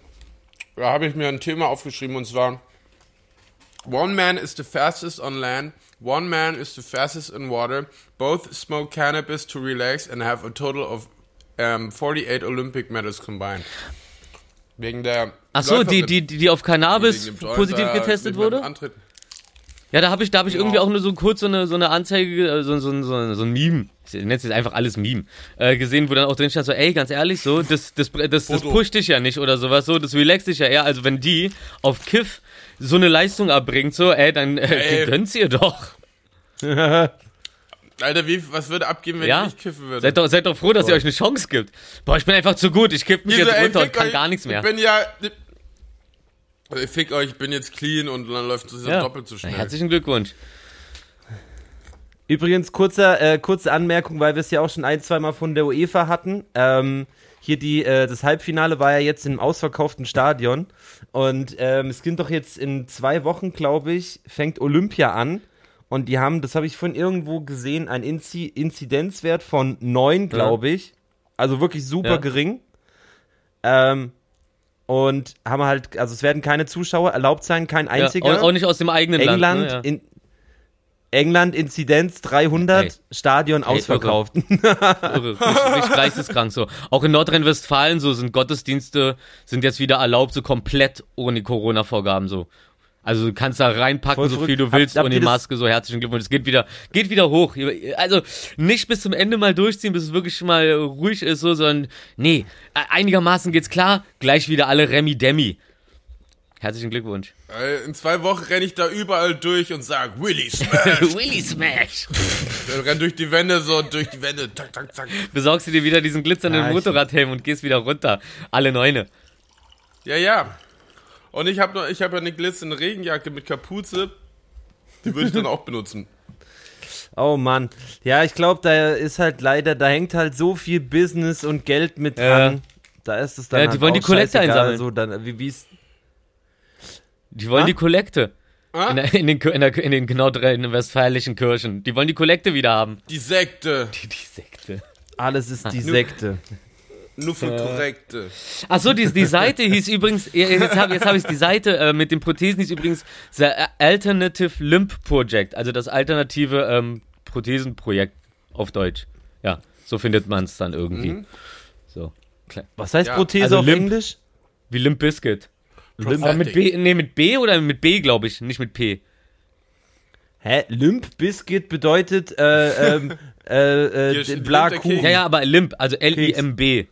da habe ich mir ein Thema aufgeschrieben und zwar One man is the fastest on land, one man is the fastest in water. Both smoke cannabis to relax and have a total of um, 48 Olympic medals combined. Wegen der Ach so, die, die, die auf Cannabis positiv getestet wurde? Antritt. Ja, da habe ich, da habe ich Genau. irgendwie auch nur so kurz so eine, so eine Anzeige, äh, so, so, so, so ein Meme, ich nenne es jetzt einfach alles Meme, äh, gesehen, wo dann auch drin stand, so, ey, ganz ehrlich, so, das, das, das, das, pusht dich ja nicht oder sowas, so, das relaxt dich ja eher, also wenn die auf Kiff so eine Leistung erbringt, so, ey, dann äh, Ey. [laughs] ihr doch. [laughs] Alter, wie, was würde abgeben, wenn Ja. ich nicht kiffen würde? Seid doch, seid doch froh, dass ihr euch eine Chance gibt. Boah, ich bin einfach zu gut, ich kipp mich Wieso, jetzt ey, runter und fick kann euch, gar nichts mehr. Ich bin ja. Also, ich fick euch, ich bin jetzt clean und dann läuft es ja. doppelt so Na, schnell. herzlichen Glückwunsch. Übrigens, kurzer, äh, kurze Anmerkung, weil wir es ja auch schon ein, zweimal von der UEFA hatten. Ähm, hier die, äh, das Halbfinale war ja jetzt im ausverkauften Stadion. Und ähm, es gibt doch jetzt in zwei Wochen, glaube ich, fängt Olympia an. Und die haben, das habe ich von irgendwo gesehen, einen Inzi Inzidenzwert von 9, glaube ich. Also wirklich super Ja. gering. Ähm, und haben halt, also es werden keine Zuschauer erlaubt sein, kein Ja, einziger. auch, auch nicht aus dem eigenen England, Land. Ne? Ja. in, England Inzidenz 300, Ey. Stadion Ey, ausverkauft. [laughs] Irre, richtig, richtig geisteskrank so. Auch in Nordrhein-Westfalen so sind Gottesdienste sind jetzt wieder erlaubt, so komplett ohne Corona-Vorgaben so. Also du kannst da reinpacken, Voll so viel du willst, ohne ihr das- Maske, so herzlichen Glückwunsch. Es geht wieder, geht wieder hoch. Also nicht bis zum Ende mal durchziehen, bis es wirklich mal ruhig ist, so, sondern nee, e- einigermaßen geht's klar, gleich wieder alle Remi Demi. Herzlichen Glückwunsch. Ey, In zwei Wochen renne ich da überall durch und sag Willy [laughs] Smash. Willy Smash. Dann renn durch die Wände so, durch die Wände, tak, tak, tak. Besorgst du dir wieder diesen glitzernden Ja, Motorradhelm und gehst wieder runter. Alle Neune. Ja, ja. Und ich habe noch, ich habe ja eine glitzernde Regenjacke mit Kapuze. Die würde ich dann auch benutzen. [laughs] Oh Mann. Ja, ich glaube, da ist halt leider, da hängt halt so viel Business und Geld mit Ja. dran. Da ist es dann Ja, die halt wollen die Kollekte einsammeln. So, dann, wie, wie's, Die wollen Ah? die Kollekte. Ah? In, der, in, den, in, der, in den nordrhein-westfälischen Kirchen. Die wollen die Kollekte wieder haben. Die Sekte. Die, die Sekte. alles ist die Sekte. [laughs] Nur für korrekte. Achso, die, die Seite hieß übrigens, jetzt habe jetzt hab ich die Seite äh, mit den Prothesen hieß übrigens The Alternative Limb Project, also das alternative ähm, Prothesenprojekt auf Deutsch. Ja, so findet man es dann irgendwie. Mhm. So. Was heißt Ja, Prothese also auf Limp. Englisch? Wie Limp Bizkit. Prosthetic. Aber mit B, nee, mit B oder mit B, glaube ich, nicht mit P. Hä? Limp Biscuit bedeutet äh, ähm, [laughs] äh, äh. Limp Ja, ja, aber Limp, also L-I-M-B.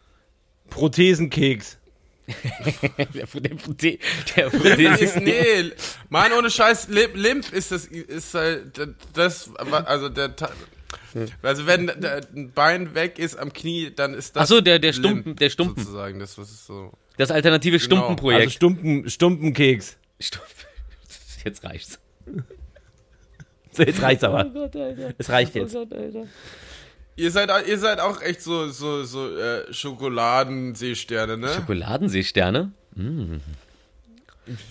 Prothesenkeks. [laughs] Der, der, Prothe- der Limp Prothese. ist, nee, Mann, ohne Scheiß, Limp, Limp ist das, ist halt, das, also der, also wenn ein Bein weg ist am Knie, dann ist das Ach so, der- der Limp, Stumpen- der Stumpen. Sozusagen, das, was ist so. Das alternative Genau. Stumpenprojekt. Also Stumpen, Stumpenkeks. Stumpf. [laughs] Jetzt reicht's. So, jetzt reicht's aber. Gott, Alter. Es reicht jetzt. Oh Gott, Alter. Ihr seid, ihr seid auch echt so, so, so, äh, Schokoladenseesterne, ne? Schokoladenseesterne? Mm.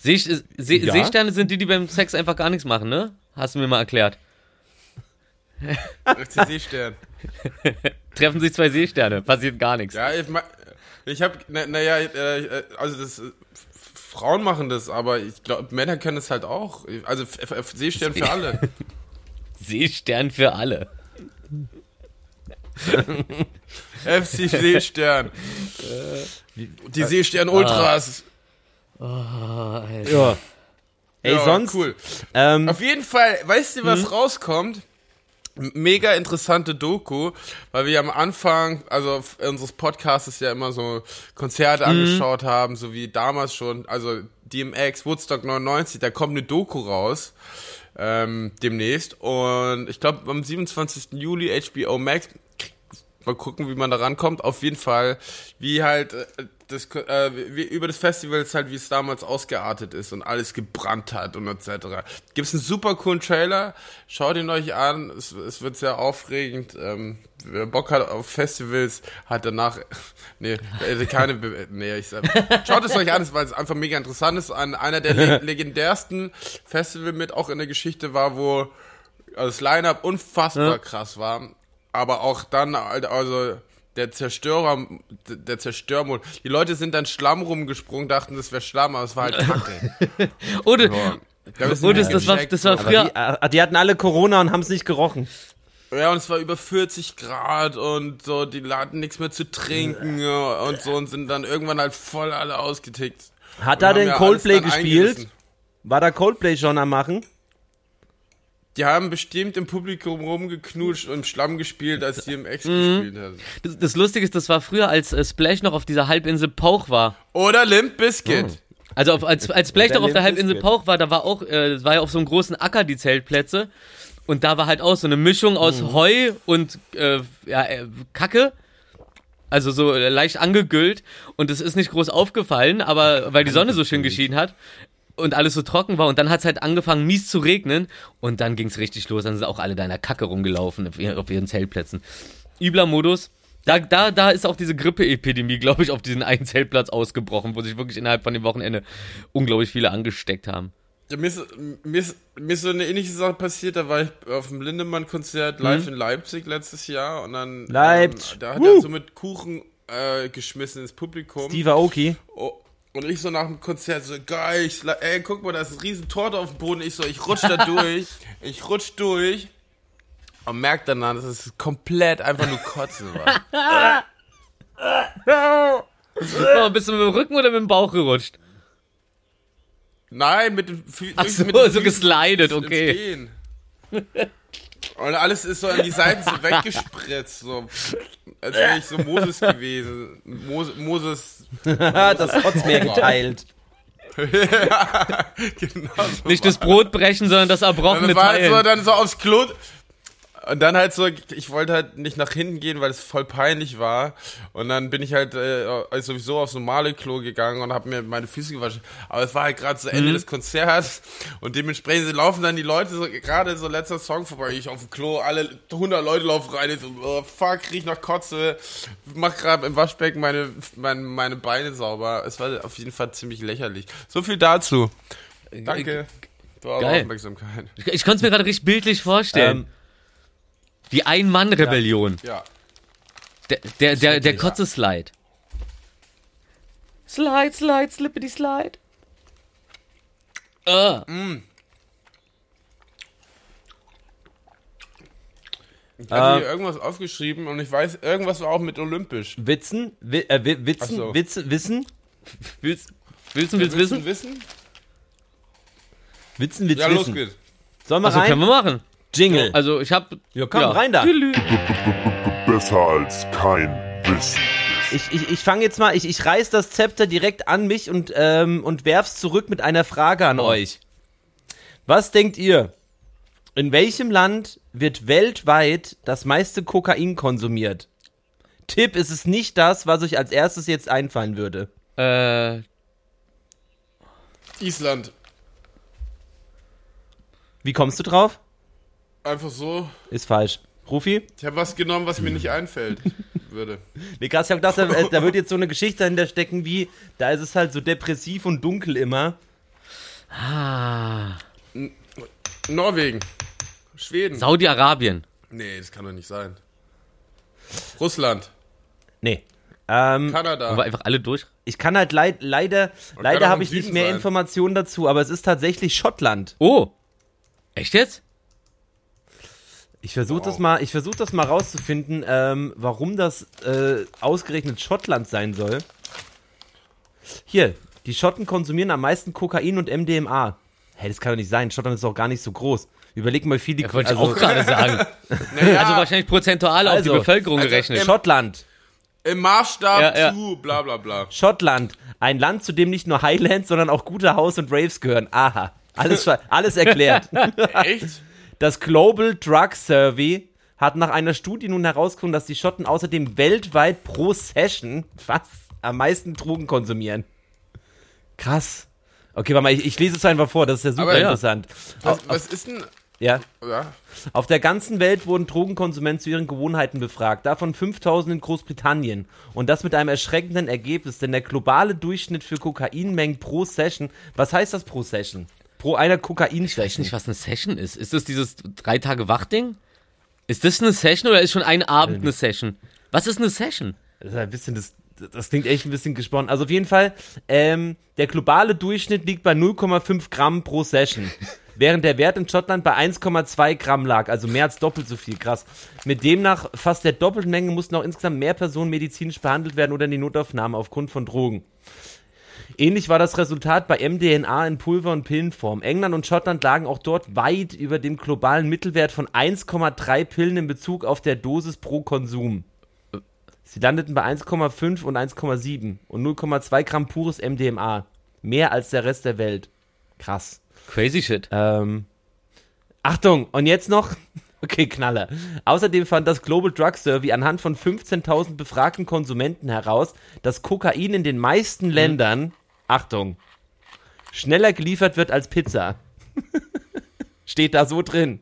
See, See, Ja. Seesterne sind die, die beim Sex einfach gar nichts machen, ne? Hast du mir mal erklärt. FC Seestern. [laughs] Treffen sich zwei Seesterne, passiert gar nichts. Ja, ich, ich hab, naja, na, äh, also das, äh, Frauen machen das, aber ich glaube, Männer können es halt auch. Also Seestern für [laughs] alle. Seestern für alle. [laughs] FC Seestern. Die Seestern Ultras. Ja. Ey, Ja, sonst. Cool. Ähm, Auf jeden Fall, weißt du, was Mhm. rauskommt? Mega interessante Doku, weil wir am Anfang, also unseres Podcasts ja immer so Konzerte Mhm. angeschaut haben, so wie damals schon, also DMX, Woodstock 99, da kommt eine Doku raus, ähm, demnächst und ich glaube am 27. Juli HBO Max, mal gucken, wie man da rankommt, auf jeden Fall, wie halt äh, das, äh, wie, über das Festival ist halt, wie es damals ausgeartet ist und alles gebrannt hat und etc. Gibt's einen super coolen Trailer, schaut ihn euch an, es, es wird sehr aufregend. Ähm, wer Bock hat auf Festivals, hat danach, [laughs] nee, äh, keine, Be nee, ich sag, schaut es euch an, weil es einfach mega interessant ist. Ein, einer der le [laughs] legendärsten Festival mit auch in der Geschichte war, wo das Line-Up unfassbar ja. krass war, aber auch dann, also der Zerstörer, der Zerstörmod. Die Leute sind dann Schlamm rumgesprungen, dachten, das wäre Schlamm, aber es war halt Kacke. [laughs] Oder, ja. Und das, das, war, das war früher. Die, ah, die, hatten alle Corona und haben es nicht gerochen. Ja, und es war über 40 Grad und so, die hatten nichts mehr zu trinken und so und sind dann irgendwann halt voll alle ausgetickt. Hat da denn Coldplay gespielt? War da Coldplay schon am Machen? Die haben bestimmt im Publikum rumgeknutscht und Schlamm gespielt, als die im Ex mhm. gespielt haben. Das, das, Lustige ist, das war früher, als äh, Splash noch auf dieser Halbinsel Pauch war. Oder Limp Biscuit. Oh. Also auf, als, als Splash noch auf der Halbinsel Pauch war, da war auch, äh, war ja auf so einem großen Acker die Zeltplätze. Und da war halt auch so eine Mischung aus mhm. Heu und äh, ja, äh, Kacke. Also so äh, leicht angegüllt. Und es ist nicht groß aufgefallen, aber weil die Sonne so schön geschienen hat und alles so trocken war und dann hat es halt angefangen mies zu regnen und dann ging es richtig los, dann sind auch alle deiner Kacke rumgelaufen auf, ihren Zeltplätzen. Übler Modus. Da, da, da ist auch diese Grippeepidemie, glaube ich, auf diesen einen Zeltplatz ausgebrochen, wo sich wirklich innerhalb von dem Wochenende unglaublich viele angesteckt haben. Ja, mir, ist, mir, ist, mir ist so eine ähnliche Sache passiert, da war ich auf dem Lindemann-Konzert live mhm. in Leipzig letztes Jahr und dann Leipzig. Ähm, da hat er so mit Kuchen äh, geschmissen ins Publikum. Steve Aoki. Oh, und ich so nach dem Konzert so, geil, ich, ey, guck mal, da ist ein riesen Torte auf dem Boden. Ich so, ich rutsch da [laughs] durch, ich rutsch durch und merk dann, dass es komplett einfach nur Kotzen war. oh, bist du mit dem Rücken oder mit dem Bauch gerutscht? Nein, mit dem Fü Ach so, mit so geslidet, okay. Und alles ist so an die Seiten so [laughs] weggespritzt, so. Als wäre ich so Moses gewesen. Moses. Moses [laughs] das Kotzmeer geteilt. [laughs] [laughs] ja, genau so Nicht das Brot brechen, sondern das Erbrochene war teilen. Halt so, dann so aufs Klo, und dann halt so, ich wollte halt nicht nach hinten gehen, weil es voll peinlich war. Und dann bin ich halt äh, sowieso aufs normale Klo gegangen und habe mir meine Füße gewaschen. Aber es war halt gerade so Ende mhm. des Konzerts und dementsprechend laufen dann die Leute so gerade so letzter Song vorbei. Ich auf dem Klo, alle 100 Leute laufen rein. Ich so, oh, fuck, riech nach Kotze. Mach gerade im Waschbecken meine, meine, meine Beine sauber. Es war auf jeden Fall ziemlich lächerlich. So viel dazu. Danke. Für eure Aufmerksamkeit. Ich, ich konnte es mir gerade richtig bildlich vorstellen. Ähm, die Ein-Mann-Rebellion. Ja. ja. Der, der, der, der Kotze-Slide. Slide, slide, slippity slide. Uh. Mm. Ich habe hier irgendwas aufgeschrieben und ich weiß, irgendwas war auch mit Olympisch. Witzen? Wi äh, Witzen? So. Witzen? Wissen? Willst, willst, willst, wissen? wissen? Witzen, Witz, ja, wissen. los geht's. Sollen wir also rein? können wir machen. Jingle. Also ich hab. Ja, komm, ja. rein da. Besser als kein Wissen. Ich, ich, ich fange jetzt mal, ich, ich reiß das Zepter direkt an mich und, ähm, und werf's zurück mit einer Frage an euch. Was denkt ihr? In welchem Land wird weltweit das meiste Kokain konsumiert? Tipp, ist es nicht das, was euch als erstes jetzt einfallen würde. Äh. Island. Wie kommst du drauf? Einfach so. Ist falsch. Rufi? Ich habe was genommen, was mir nicht einfällt [laughs] würde. Nee, krass, ich habe gedacht, da, da, wird jetzt so eine Geschichte dahinter stecken wie, da ist es halt so depressiv und dunkel immer. Ah. Norwegen. Schweden. Saudi-Arabien. Nee, das kann doch nicht sein. Russland. Nee. Ähm, Kanada. Wir einfach alle durch? Ich kann halt leid, leider, leider habe ich nicht mehr sein. Informationen dazu, aber es ist tatsächlich Schottland. Oh. Echt jetzt? Ich versuche wow. das mal, ich versuche das mal rauszufinden, ähm, warum das äh, ausgerechnet Schottland sein soll. Hier, die Schotten konsumieren am meisten Kokain und MDMA. Hey, das kann doch nicht sein. Schottland ist doch gar nicht so groß. Überleg mal, wie viel die. Ja, wollte also, ich auch gerade sagen. [laughs] naja, also wahrscheinlich prozentual also, auf die also, Bevölkerung also gerechnet. Im, Schottland. Im Maßstab ja, ja. zu bla bla bla. Schottland. Ein Land, zu dem nicht nur Highlands, sondern auch gute House und Raves gehören. Aha. Alles, alles erklärt. [laughs] Echt? Das Global Drug Survey hat nach einer Studie nun herausgefunden, dass die Schotten außerdem weltweit pro Session, was? am meisten Drogen konsumieren. Krass. Okay, warte mal, ich, ich lese es einfach vor, das ist ja super ja. interessant. Was, was ist denn. Ja. Ja, Auf der ganzen Welt wurden Drogenkonsumenten zu ihren Gewohnheiten befragt, davon 5000 in Großbritannien. Und das mit einem erschreckenden Ergebnis, denn der globale Durchschnitt für Kokainmengen pro Session, was heißt das pro Session? Pro einer Ich weiß nicht, was eine Session ist. Ist das dieses drei Tage Wachding? Ist das eine Session oder ist schon ein Abend eine Session? Was ist eine Session? Das ist ein bisschen, das, das klingt echt ein bisschen gesponnen. Also auf jeden Fall, ähm, der globale Durchschnitt liegt bei 0,5 Gramm pro Session. [laughs] Während der Wert in Schottland bei 1,2 Gramm lag, also mehr als doppelt so viel, krass. Mit demnach fast der doppelten Menge mussten auch insgesamt mehr Personen medizinisch behandelt werden oder in die Notaufnahme aufgrund von Drogen. Ähnlich war das Resultat bei MDNA in Pulver- und Pillenform. England und Schottland lagen auch dort weit über dem globalen Mittelwert von 1,3 Pillen in Bezug auf der Dosis pro Konsum. Sie landeten bei 1,5 und 1,7 und 0,2 Gramm pures MDMA. Mehr als der Rest der Welt. Krass. Crazy shit. Ähm, Achtung, und jetzt noch. [laughs] Okay, Knaller. Außerdem fand das Global Drug Survey anhand von 15.000 befragten Konsumenten heraus, dass Kokain in den meisten Ländern, Achtung, schneller geliefert wird als Pizza. [laughs] Steht da so drin.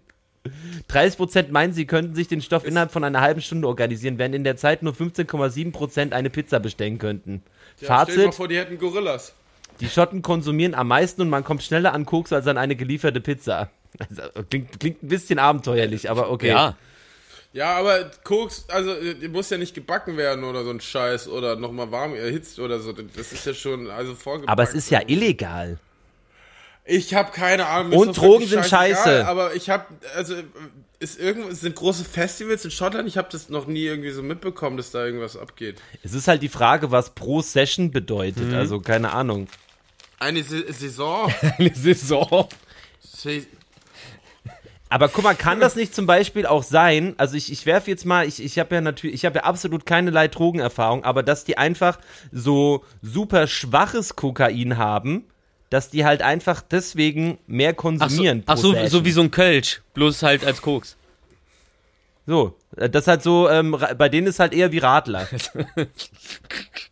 30% meinen, sie könnten sich den Stoff innerhalb von einer halben Stunde organisieren, während in der Zeit nur 15,7% eine Pizza bestellen könnten. ja stell dir mal Fazit, vor, die hätten Gorillas. die Schotten konsumieren am meisten und man kommt schneller an Koks als an eine gelieferte Pizza. Also, klingt, klingt ein bisschen abenteuerlich, aber okay. Ja. Ja, aber Koks, also die muss ja nicht gebacken werden oder so ein Scheiß oder nochmal warm erhitzt oder so. Das ist ja schon, also vorgebacken. Aber es ist ja illegal. Ich habe keine Ahnung. Und Drogen sind scheiße. Aber ich habe, also ist irgendwo, es sind große Festivals in Schottland. Ich habe das noch nie irgendwie so mitbekommen, dass da irgendwas abgeht. Es ist halt die Frage, was pro Session bedeutet. Also keine Ahnung. Eine Sa- Saison. [laughs] Eine Saison. Aber guck mal, kann das nicht zum Beispiel auch sein, also ich, ich werfe jetzt mal, ich, ich habe ja natürlich, ich habe ja absolut keinerlei Drogenerfahrung, aber dass die einfach so super schwaches Kokain haben, dass die halt einfach deswegen mehr Ach so, konsumieren. ach so, so wie so ein Kölsch, bloß halt als Koks. So, äh, das halt so, ähm, bei denen ist halt eher wie Radler. [laughs]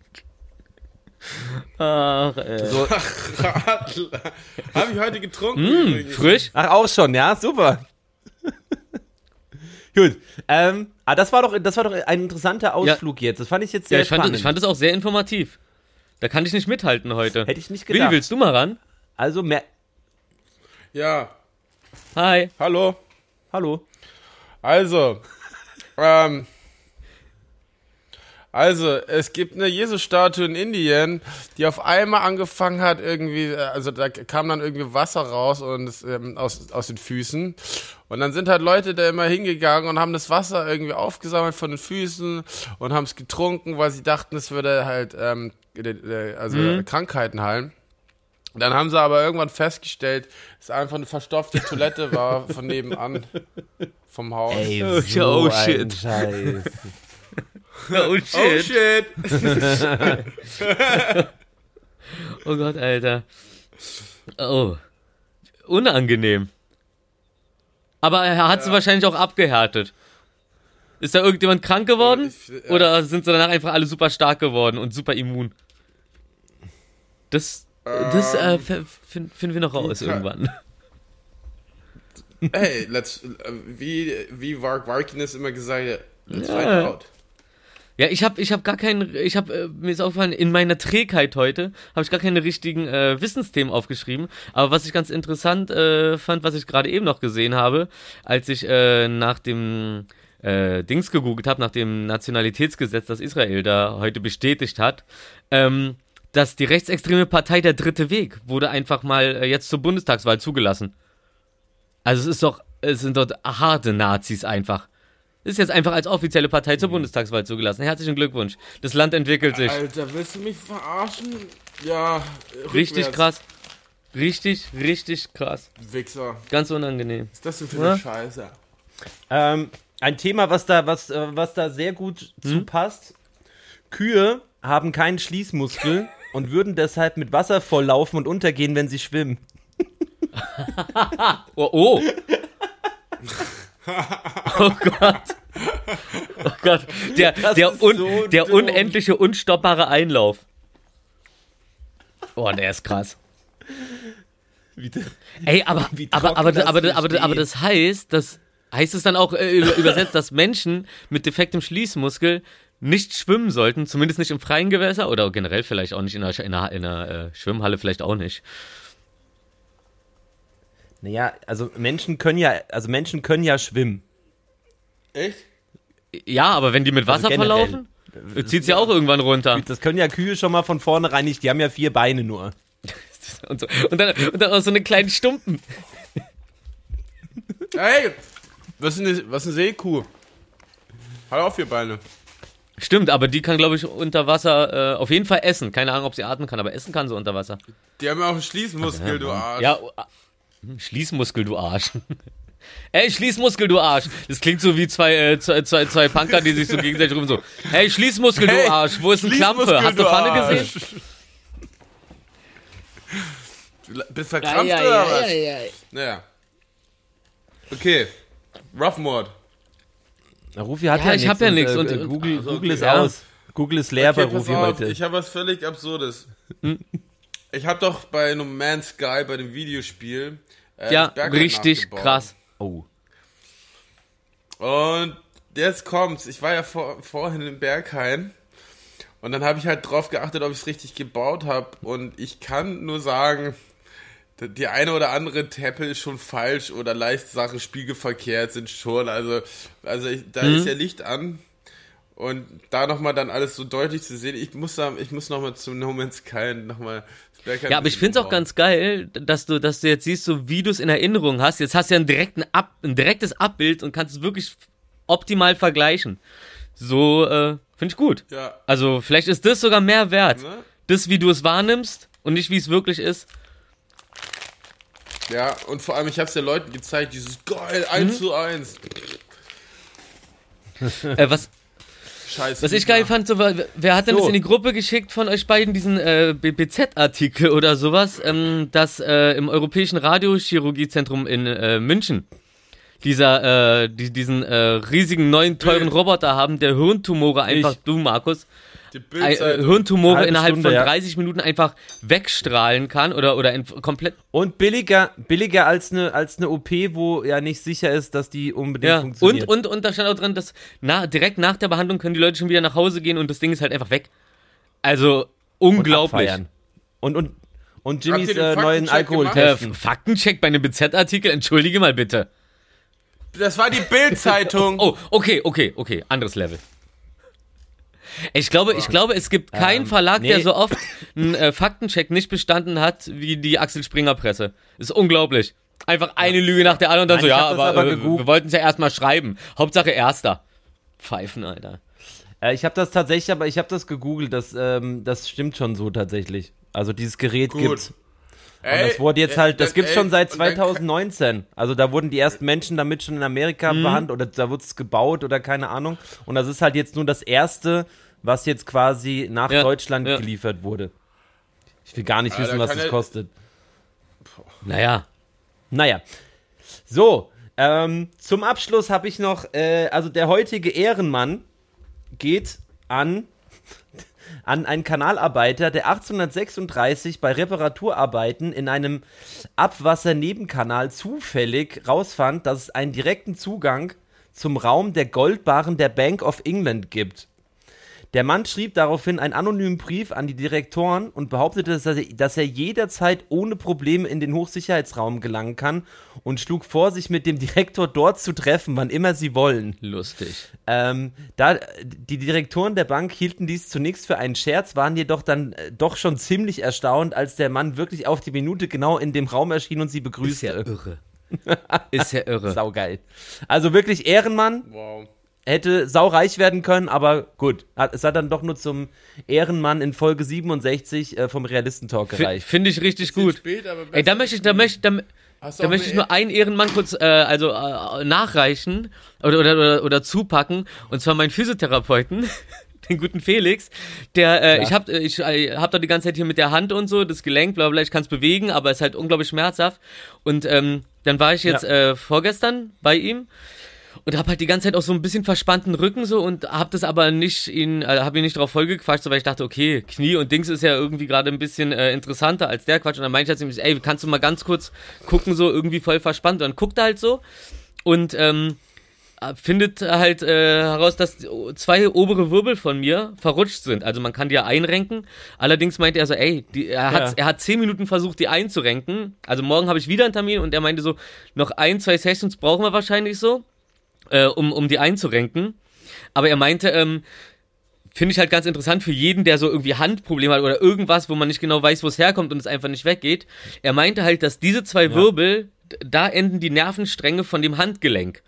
Ach, äh. So, [laughs] Radler. Habe ich heute getrunken. Übrigens. frisch? ach, auch schon, ja, super. [laughs] Gut, ähm, ah, das war doch, das war doch ein interessanter Ausflug jetzt. Das fand ich jetzt sehr Ja, ich fand, spannend. das, ich fand das auch sehr informativ. Da kann ich nicht mithalten heute. Hätte ich nicht Willi, gedacht. willst du mal ran? Also mehr, Ja, Hi. hallo. hallo. Also, ähm, also, es gibt eine Jesus-Statue in Indien, die auf einmal angefangen hat, irgendwie, äh, also da kam dann irgendwie Wasser raus und es, ähm, aus, aus den Füßen. Und dann sind halt Leute da immer hingegangen und haben das Wasser irgendwie aufgesammelt von den Füßen und haben es getrunken, weil sie dachten, es würde halt, ähm, also Krankheiten heilen. Dann haben sie aber irgendwann festgestellt, dass es einfach eine verstopfte Toilette war von nebenan vom Haus. Ey, Oh, so oh, ein shit. Scheiß. Oh Oh shit! [laughs] Oh Gott, Alter. Oh. Unangenehm. Aber er hat sie wahrscheinlich auch abgehärtet. Ist da irgendjemand krank geworden? Ich- ja. Oder sind sie danach einfach alle super stark geworden und super immun? Das, das äh, fin- finden wir noch raus Guter- irgendwann. Hey, let's, äh, wie, wie Mark Martinez immer gesagt hat, let's Ja. find out. Ja, ich habe ich hab gar keinen, ich habe, äh, mir ist aufgefallen, in meiner Trägheit heute habe ich gar keine richtigen äh, Wissensthemen aufgeschrieben. Aber was ich ganz interessant äh, fand, was ich gerade eben noch gesehen habe, als ich äh, nach dem äh, Dings gegoogelt habe, nach dem Nationalitätsgesetz, das Israel da heute bestätigt hat, ähm, dass die rechtsextreme Partei Der Dritte Weg wurde einfach mal äh, jetzt zur Bundestagswahl zugelassen. Also es ist doch, es sind dort harte Nazis einfach. Ist jetzt einfach als offizielle Partei zur Bundestagswahl zugelassen. Herzlichen Glückwunsch. Das Land entwickelt sich. Alter, willst du mich verarschen? Ja, Richtig rückwärts. krass. Richtig, richtig krass. Wichser. Ganz unangenehm. Ist das denn für Ja? eine Scheiße? Ähm, ein Thema, was da, was, äh, was da sehr gut zu passt. Kühe haben keinen Schließmuskel [laughs] und würden deshalb mit Wasser volllaufen und untergehen, wenn sie schwimmen. [laughs] Oh, oh. [laughs] oh Gott. Oh Gott, der, Das der, un, so der dumm. unendliche, unstoppbare Einlauf. Oh, der ist krass. Wie der- Ey, aber, aber, aber, das aber, aber, aber, das heißt, das heißt es dann auch äh, über- übersetzt, dass Menschen mit defektem Schließmuskel nicht schwimmen sollten, zumindest nicht im freien Gewässer oder generell vielleicht auch nicht in einer, in einer, in einer äh, Schwimmhalle, vielleicht auch nicht. Naja, also Menschen können ja, also Menschen können ja schwimmen. Echt? Ja, aber wenn die mit Wasser Also generell. verlaufen, zieht sie auch irgendwann runter. Das können ja Kühe schon mal von vornherein nicht, die haben ja vier Beine nur. [laughs] Und, so. und, dann, und dann auch so eine kleinen Stumpen. Hey! Was ist eine, was ist eine Seekuh? Hat auch vier Beine. Stimmt, aber die kann, glaube ich, unter Wasser äh, auf jeden Fall essen. Keine Ahnung, ob sie atmen kann, aber essen kann sie unter Wasser. Die haben ja auch einen Schließmuskel, du Arsch. Ja, Schließmuskel, du Arsch. [laughs] Ey, Schließmuskel, du Arsch. Das klingt so wie zwei, äh, zwei, zwei, zwei Punker, die sich so gegenseitig rufen so. Hey, Schließmuskel, Hey, du Arsch. Wo ist ein Klampfe? Hast du Pfanne Arsch. gesehen? [laughs] Du bist verkrampft oder was? Naja. Okay. Rough Mod. Na, Rufi hat Ja, ja, ich nichts hab ja nichts äh, und- äh, und- Google, also, Google okay. ist Ja. aus. Google ist leer Okay, bei Rufi auf, heute. ich habe was völlig Absurdes. Ich habe doch bei No Man's Sky, bei dem Videospiel, äh, Ja, richtig nachgebaut. krass. oh. Und jetzt kommt's. Ich war ja vor, vorhin in Berghain und dann habe ich halt drauf geachtet, ob ich es richtig gebaut habe. Und ich kann nur sagen, die eine oder andere Teppel ist schon falsch oder leicht Sache spiegelverkehrt sind schon. Also, also ich, da ist ja Licht an. Und da nochmal dann alles so deutlich zu sehen, ich muss da, ich muss nochmal zu No Man's Sky nochmal Ja, aber ich finde es auch ganz geil, dass du, dass du jetzt siehst, so wie du es in Erinnerung hast. Jetzt hast du ja einen direkten Ab, ein direktes Abbild und kannst es wirklich optimal vergleichen. So, äh, finde ich gut. Ja, Also, vielleicht ist das sogar mehr wert. ne? Das, wie du es wahrnimmst und nicht, wie es wirklich ist. Ja, und vor allem, ich habe es ja Leuten gezeigt, dieses geil, 1 zu 1. Äh, was, Scheiße. was ich geil fand, so, wer hat denn So. das in die Gruppe geschickt von euch beiden, diesen äh, BZ-Artikel oder sowas, ähm, dass äh, im Europäischen Radiochirurgiezentrum in äh, München dieser, äh, die, diesen äh, riesigen neuen teuren. Roboter haben, der Hirntumore einfach, du Markus, äh. Hirntumore innerhalb Stunde, von ja. 30 Minuten einfach wegstrahlen kann oder, oder komplett Und billiger, billiger als eine, als eine OP, wo ja nicht sicher ist, dass die unbedingt Ja, und, funktioniert. und, und da stand auch drin, dass na, direkt nach der Behandlung können die Leute schon wieder nach Hause gehen und das Ding ist halt einfach weg. Also, und unglaublich. Und, und, und Habt Jimmys äh, neuen Faktencheck Alkohol gemacht? Äh. Faktencheck bei einem BZ-Artikel, entschuldige mal bitte. Das war die Bildzeitung. Oh, okay, okay, okay, anderes Level. Ich glaube, ich glaube, es gibt keinen Ähm, Verlag, der nee. so oft einen äh, Faktencheck nicht bestanden hat wie die Axel Springer Presse. Ist unglaublich. Einfach eine Lüge nach der anderen und dann Nein, so, ja, aber, aber äh, wir wollten es ja erstmal schreiben. Hauptsache Erster. Pfeifen, Alter. Äh, ich habe das tatsächlich, aber ich habe das gegoogelt, das, ähm, das stimmt schon so tatsächlich. Also dieses Gerät Gut. gibt's. Ey, Und das wurde jetzt halt, das ey, gibt's schon seit und dann- 2019. Also da wurden die ersten Menschen damit schon in Amerika Mhm. behandelt oder da wurde es gebaut oder keine Ahnung. Und das ist halt jetzt nur das erste, was jetzt quasi nach Ja, Deutschland ja. geliefert wurde. Ich will gar nicht Alter, wissen, was das kostet. Naja. Naja. So, ähm, zum Abschluss habe ich noch, äh, also der heutige Ehrenmann geht an, [laughs] an einen Kanalarbeiter, der 1836 bei Reparaturarbeiten in einem Abwassernebenkanal zufällig rausfand, dass es einen direkten Zugang zum Raum der Goldbarren der Bank of England gibt. Der Mann schrieb daraufhin einen anonymen Brief an die Direktoren und behauptete, dass er, dass er jederzeit ohne Probleme in den Hochsicherheitsraum gelangen kann und schlug vor, sich mit dem Direktor dort zu treffen, wann immer sie wollen. Lustig. Ähm, da, die Direktoren der Bank hielten dies zunächst für einen Scherz, waren jedoch dann äh, doch schon ziemlich erstaunt, als der Mann wirklich auf die Minute genau in dem Raum erschien und sie Ist ja begrüßte. irre. Ist ja irre. [laughs] Saugeil. Also wirklich Ehrenmann, Wow. Hätte saureich werden können, aber gut. Es hat dann doch nur zum Ehrenmann in Folge 67 äh, vom Realistentalk F- gereicht. Finde ich richtig gut. Spät, aber Ey, da möchte ich, da möchte, da, da möchte ich nur einen Ehrenmann kurz, äh, also äh, nachreichen oder, oder, oder, oder zupacken. Und zwar meinen Physiotherapeuten, [laughs] den guten Felix. Der, äh, Ja. ich hab, äh, ich äh, hab da die ganze Zeit hier mit der Hand und so, das Gelenk, bla bla, ich kann es bewegen, aber es ist halt unglaublich schmerzhaft. Und ähm, dann war ich jetzt Ja. äh, vorgestern bei ihm. Und habe halt die ganze Zeit auch so ein bisschen verspannten Rücken so und habe das aber nicht ihn, äh, habe ihn nicht drauf vollgequatscht, so, weil ich dachte, okay, Knie und Dings ist ja irgendwie gerade ein bisschen äh, interessanter als der Quatsch. Und dann meinte ich halt, ey, kannst du mal ganz kurz gucken, so irgendwie voll verspannt. Und dann guckt er halt so und ähm, findet halt äh, heraus, dass zwei obere Wirbel von mir verrutscht sind. Also man kann die ja einrenken. Allerdings meinte er so, ey, die, er, hat, Ja. er hat zehn Minuten versucht, die einzurenken. Also morgen habe ich wieder einen Termin und er meinte so, noch ein, zwei Sessions brauchen wir wahrscheinlich so, äh, um, um die einzurenken. Aber er meinte, ähm, finde ich halt ganz interessant für jeden, der so irgendwie Handprobleme hat oder irgendwas, wo man nicht genau weiß, wo es herkommt und es einfach nicht weggeht. Er meinte halt, dass diese zwei Wirbel, d- da enden die Nervenstränge von dem Handgelenk.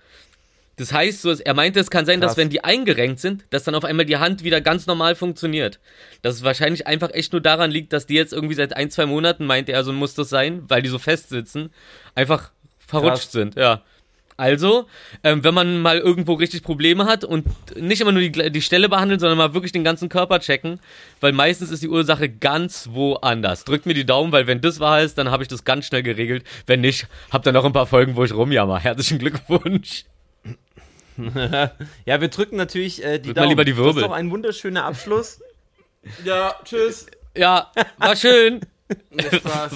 Das heißt, so, er meinte, es kann sein, dass Krass. wenn die eingerenkt sind, dass dann auf einmal die Hand wieder ganz normal funktioniert. Dass es wahrscheinlich einfach echt nur daran liegt, dass die jetzt irgendwie seit ein, zwei Monaten, meinte er, so muss das sein, weil die so fest sitzen, einfach verrutscht Krass. sind, ja. Also, ähm, wenn man mal irgendwo richtig Probleme hat und nicht immer nur die, die Stelle behandeln, sondern mal wirklich den ganzen Körper checken, weil meistens ist die Ursache ganz woanders. Drückt mir die Daumen, weil wenn das wahr ist, dann habe ich das ganz schnell geregelt. Wenn nicht, habt ihr noch ein paar Folgen, wo ich rumjammer. [laughs] Herzlichen Glückwunsch. [laughs] Ja, wir drücken natürlich äh, die Drück mal Daumen. lieber die Das Wirbel. ist doch ein wunderschöner Abschluss. [laughs] Ja, tschüss. Ja, war schön. Spaß.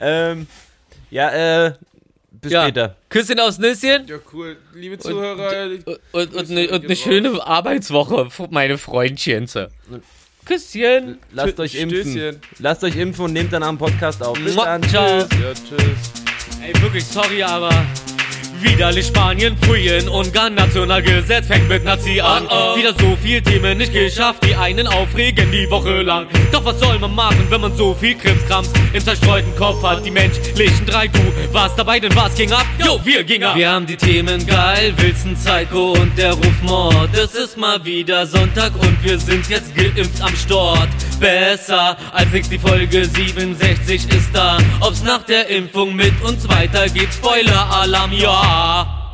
ähm, ja, äh, bis Ja. später. Küsschen aufs Nüsschen Ja, cool. Liebe Zuhörer, und, und, und, eine, und eine schöne Arbeitswoche, meine Freundchen. Küsschen. Lasst euch impfen. Stößchen. Lasst euch impfen und nehmt dann am Podcast auf. Bis Mua, dann. ciao. Tschüss. ja, tschüss. Ey, wirklich sorry, aber widerlich Spanien, Pfuyen, Ungarn, Nationalgesetz fängt mit Nazi an. Wieder so viel Themen nicht geschafft, die einen aufregen die Woche lang. Doch was soll man machen, wenn man so viel Krimskrams im zerstreuten Kopf hat? Die menschlichen drei, du warst dabei, denn was ging ab? Jo, wir gingen ab. Wir haben die Themen geil, Wilson, Psycho und der Rufmord. Es ist mal wieder Sonntag und wir sind jetzt geimpft am Start. Besser als nix, die Folge 67 ist da. Ob's nach der Impfung mit uns weitergeht, Spoiler-Alarm, ja.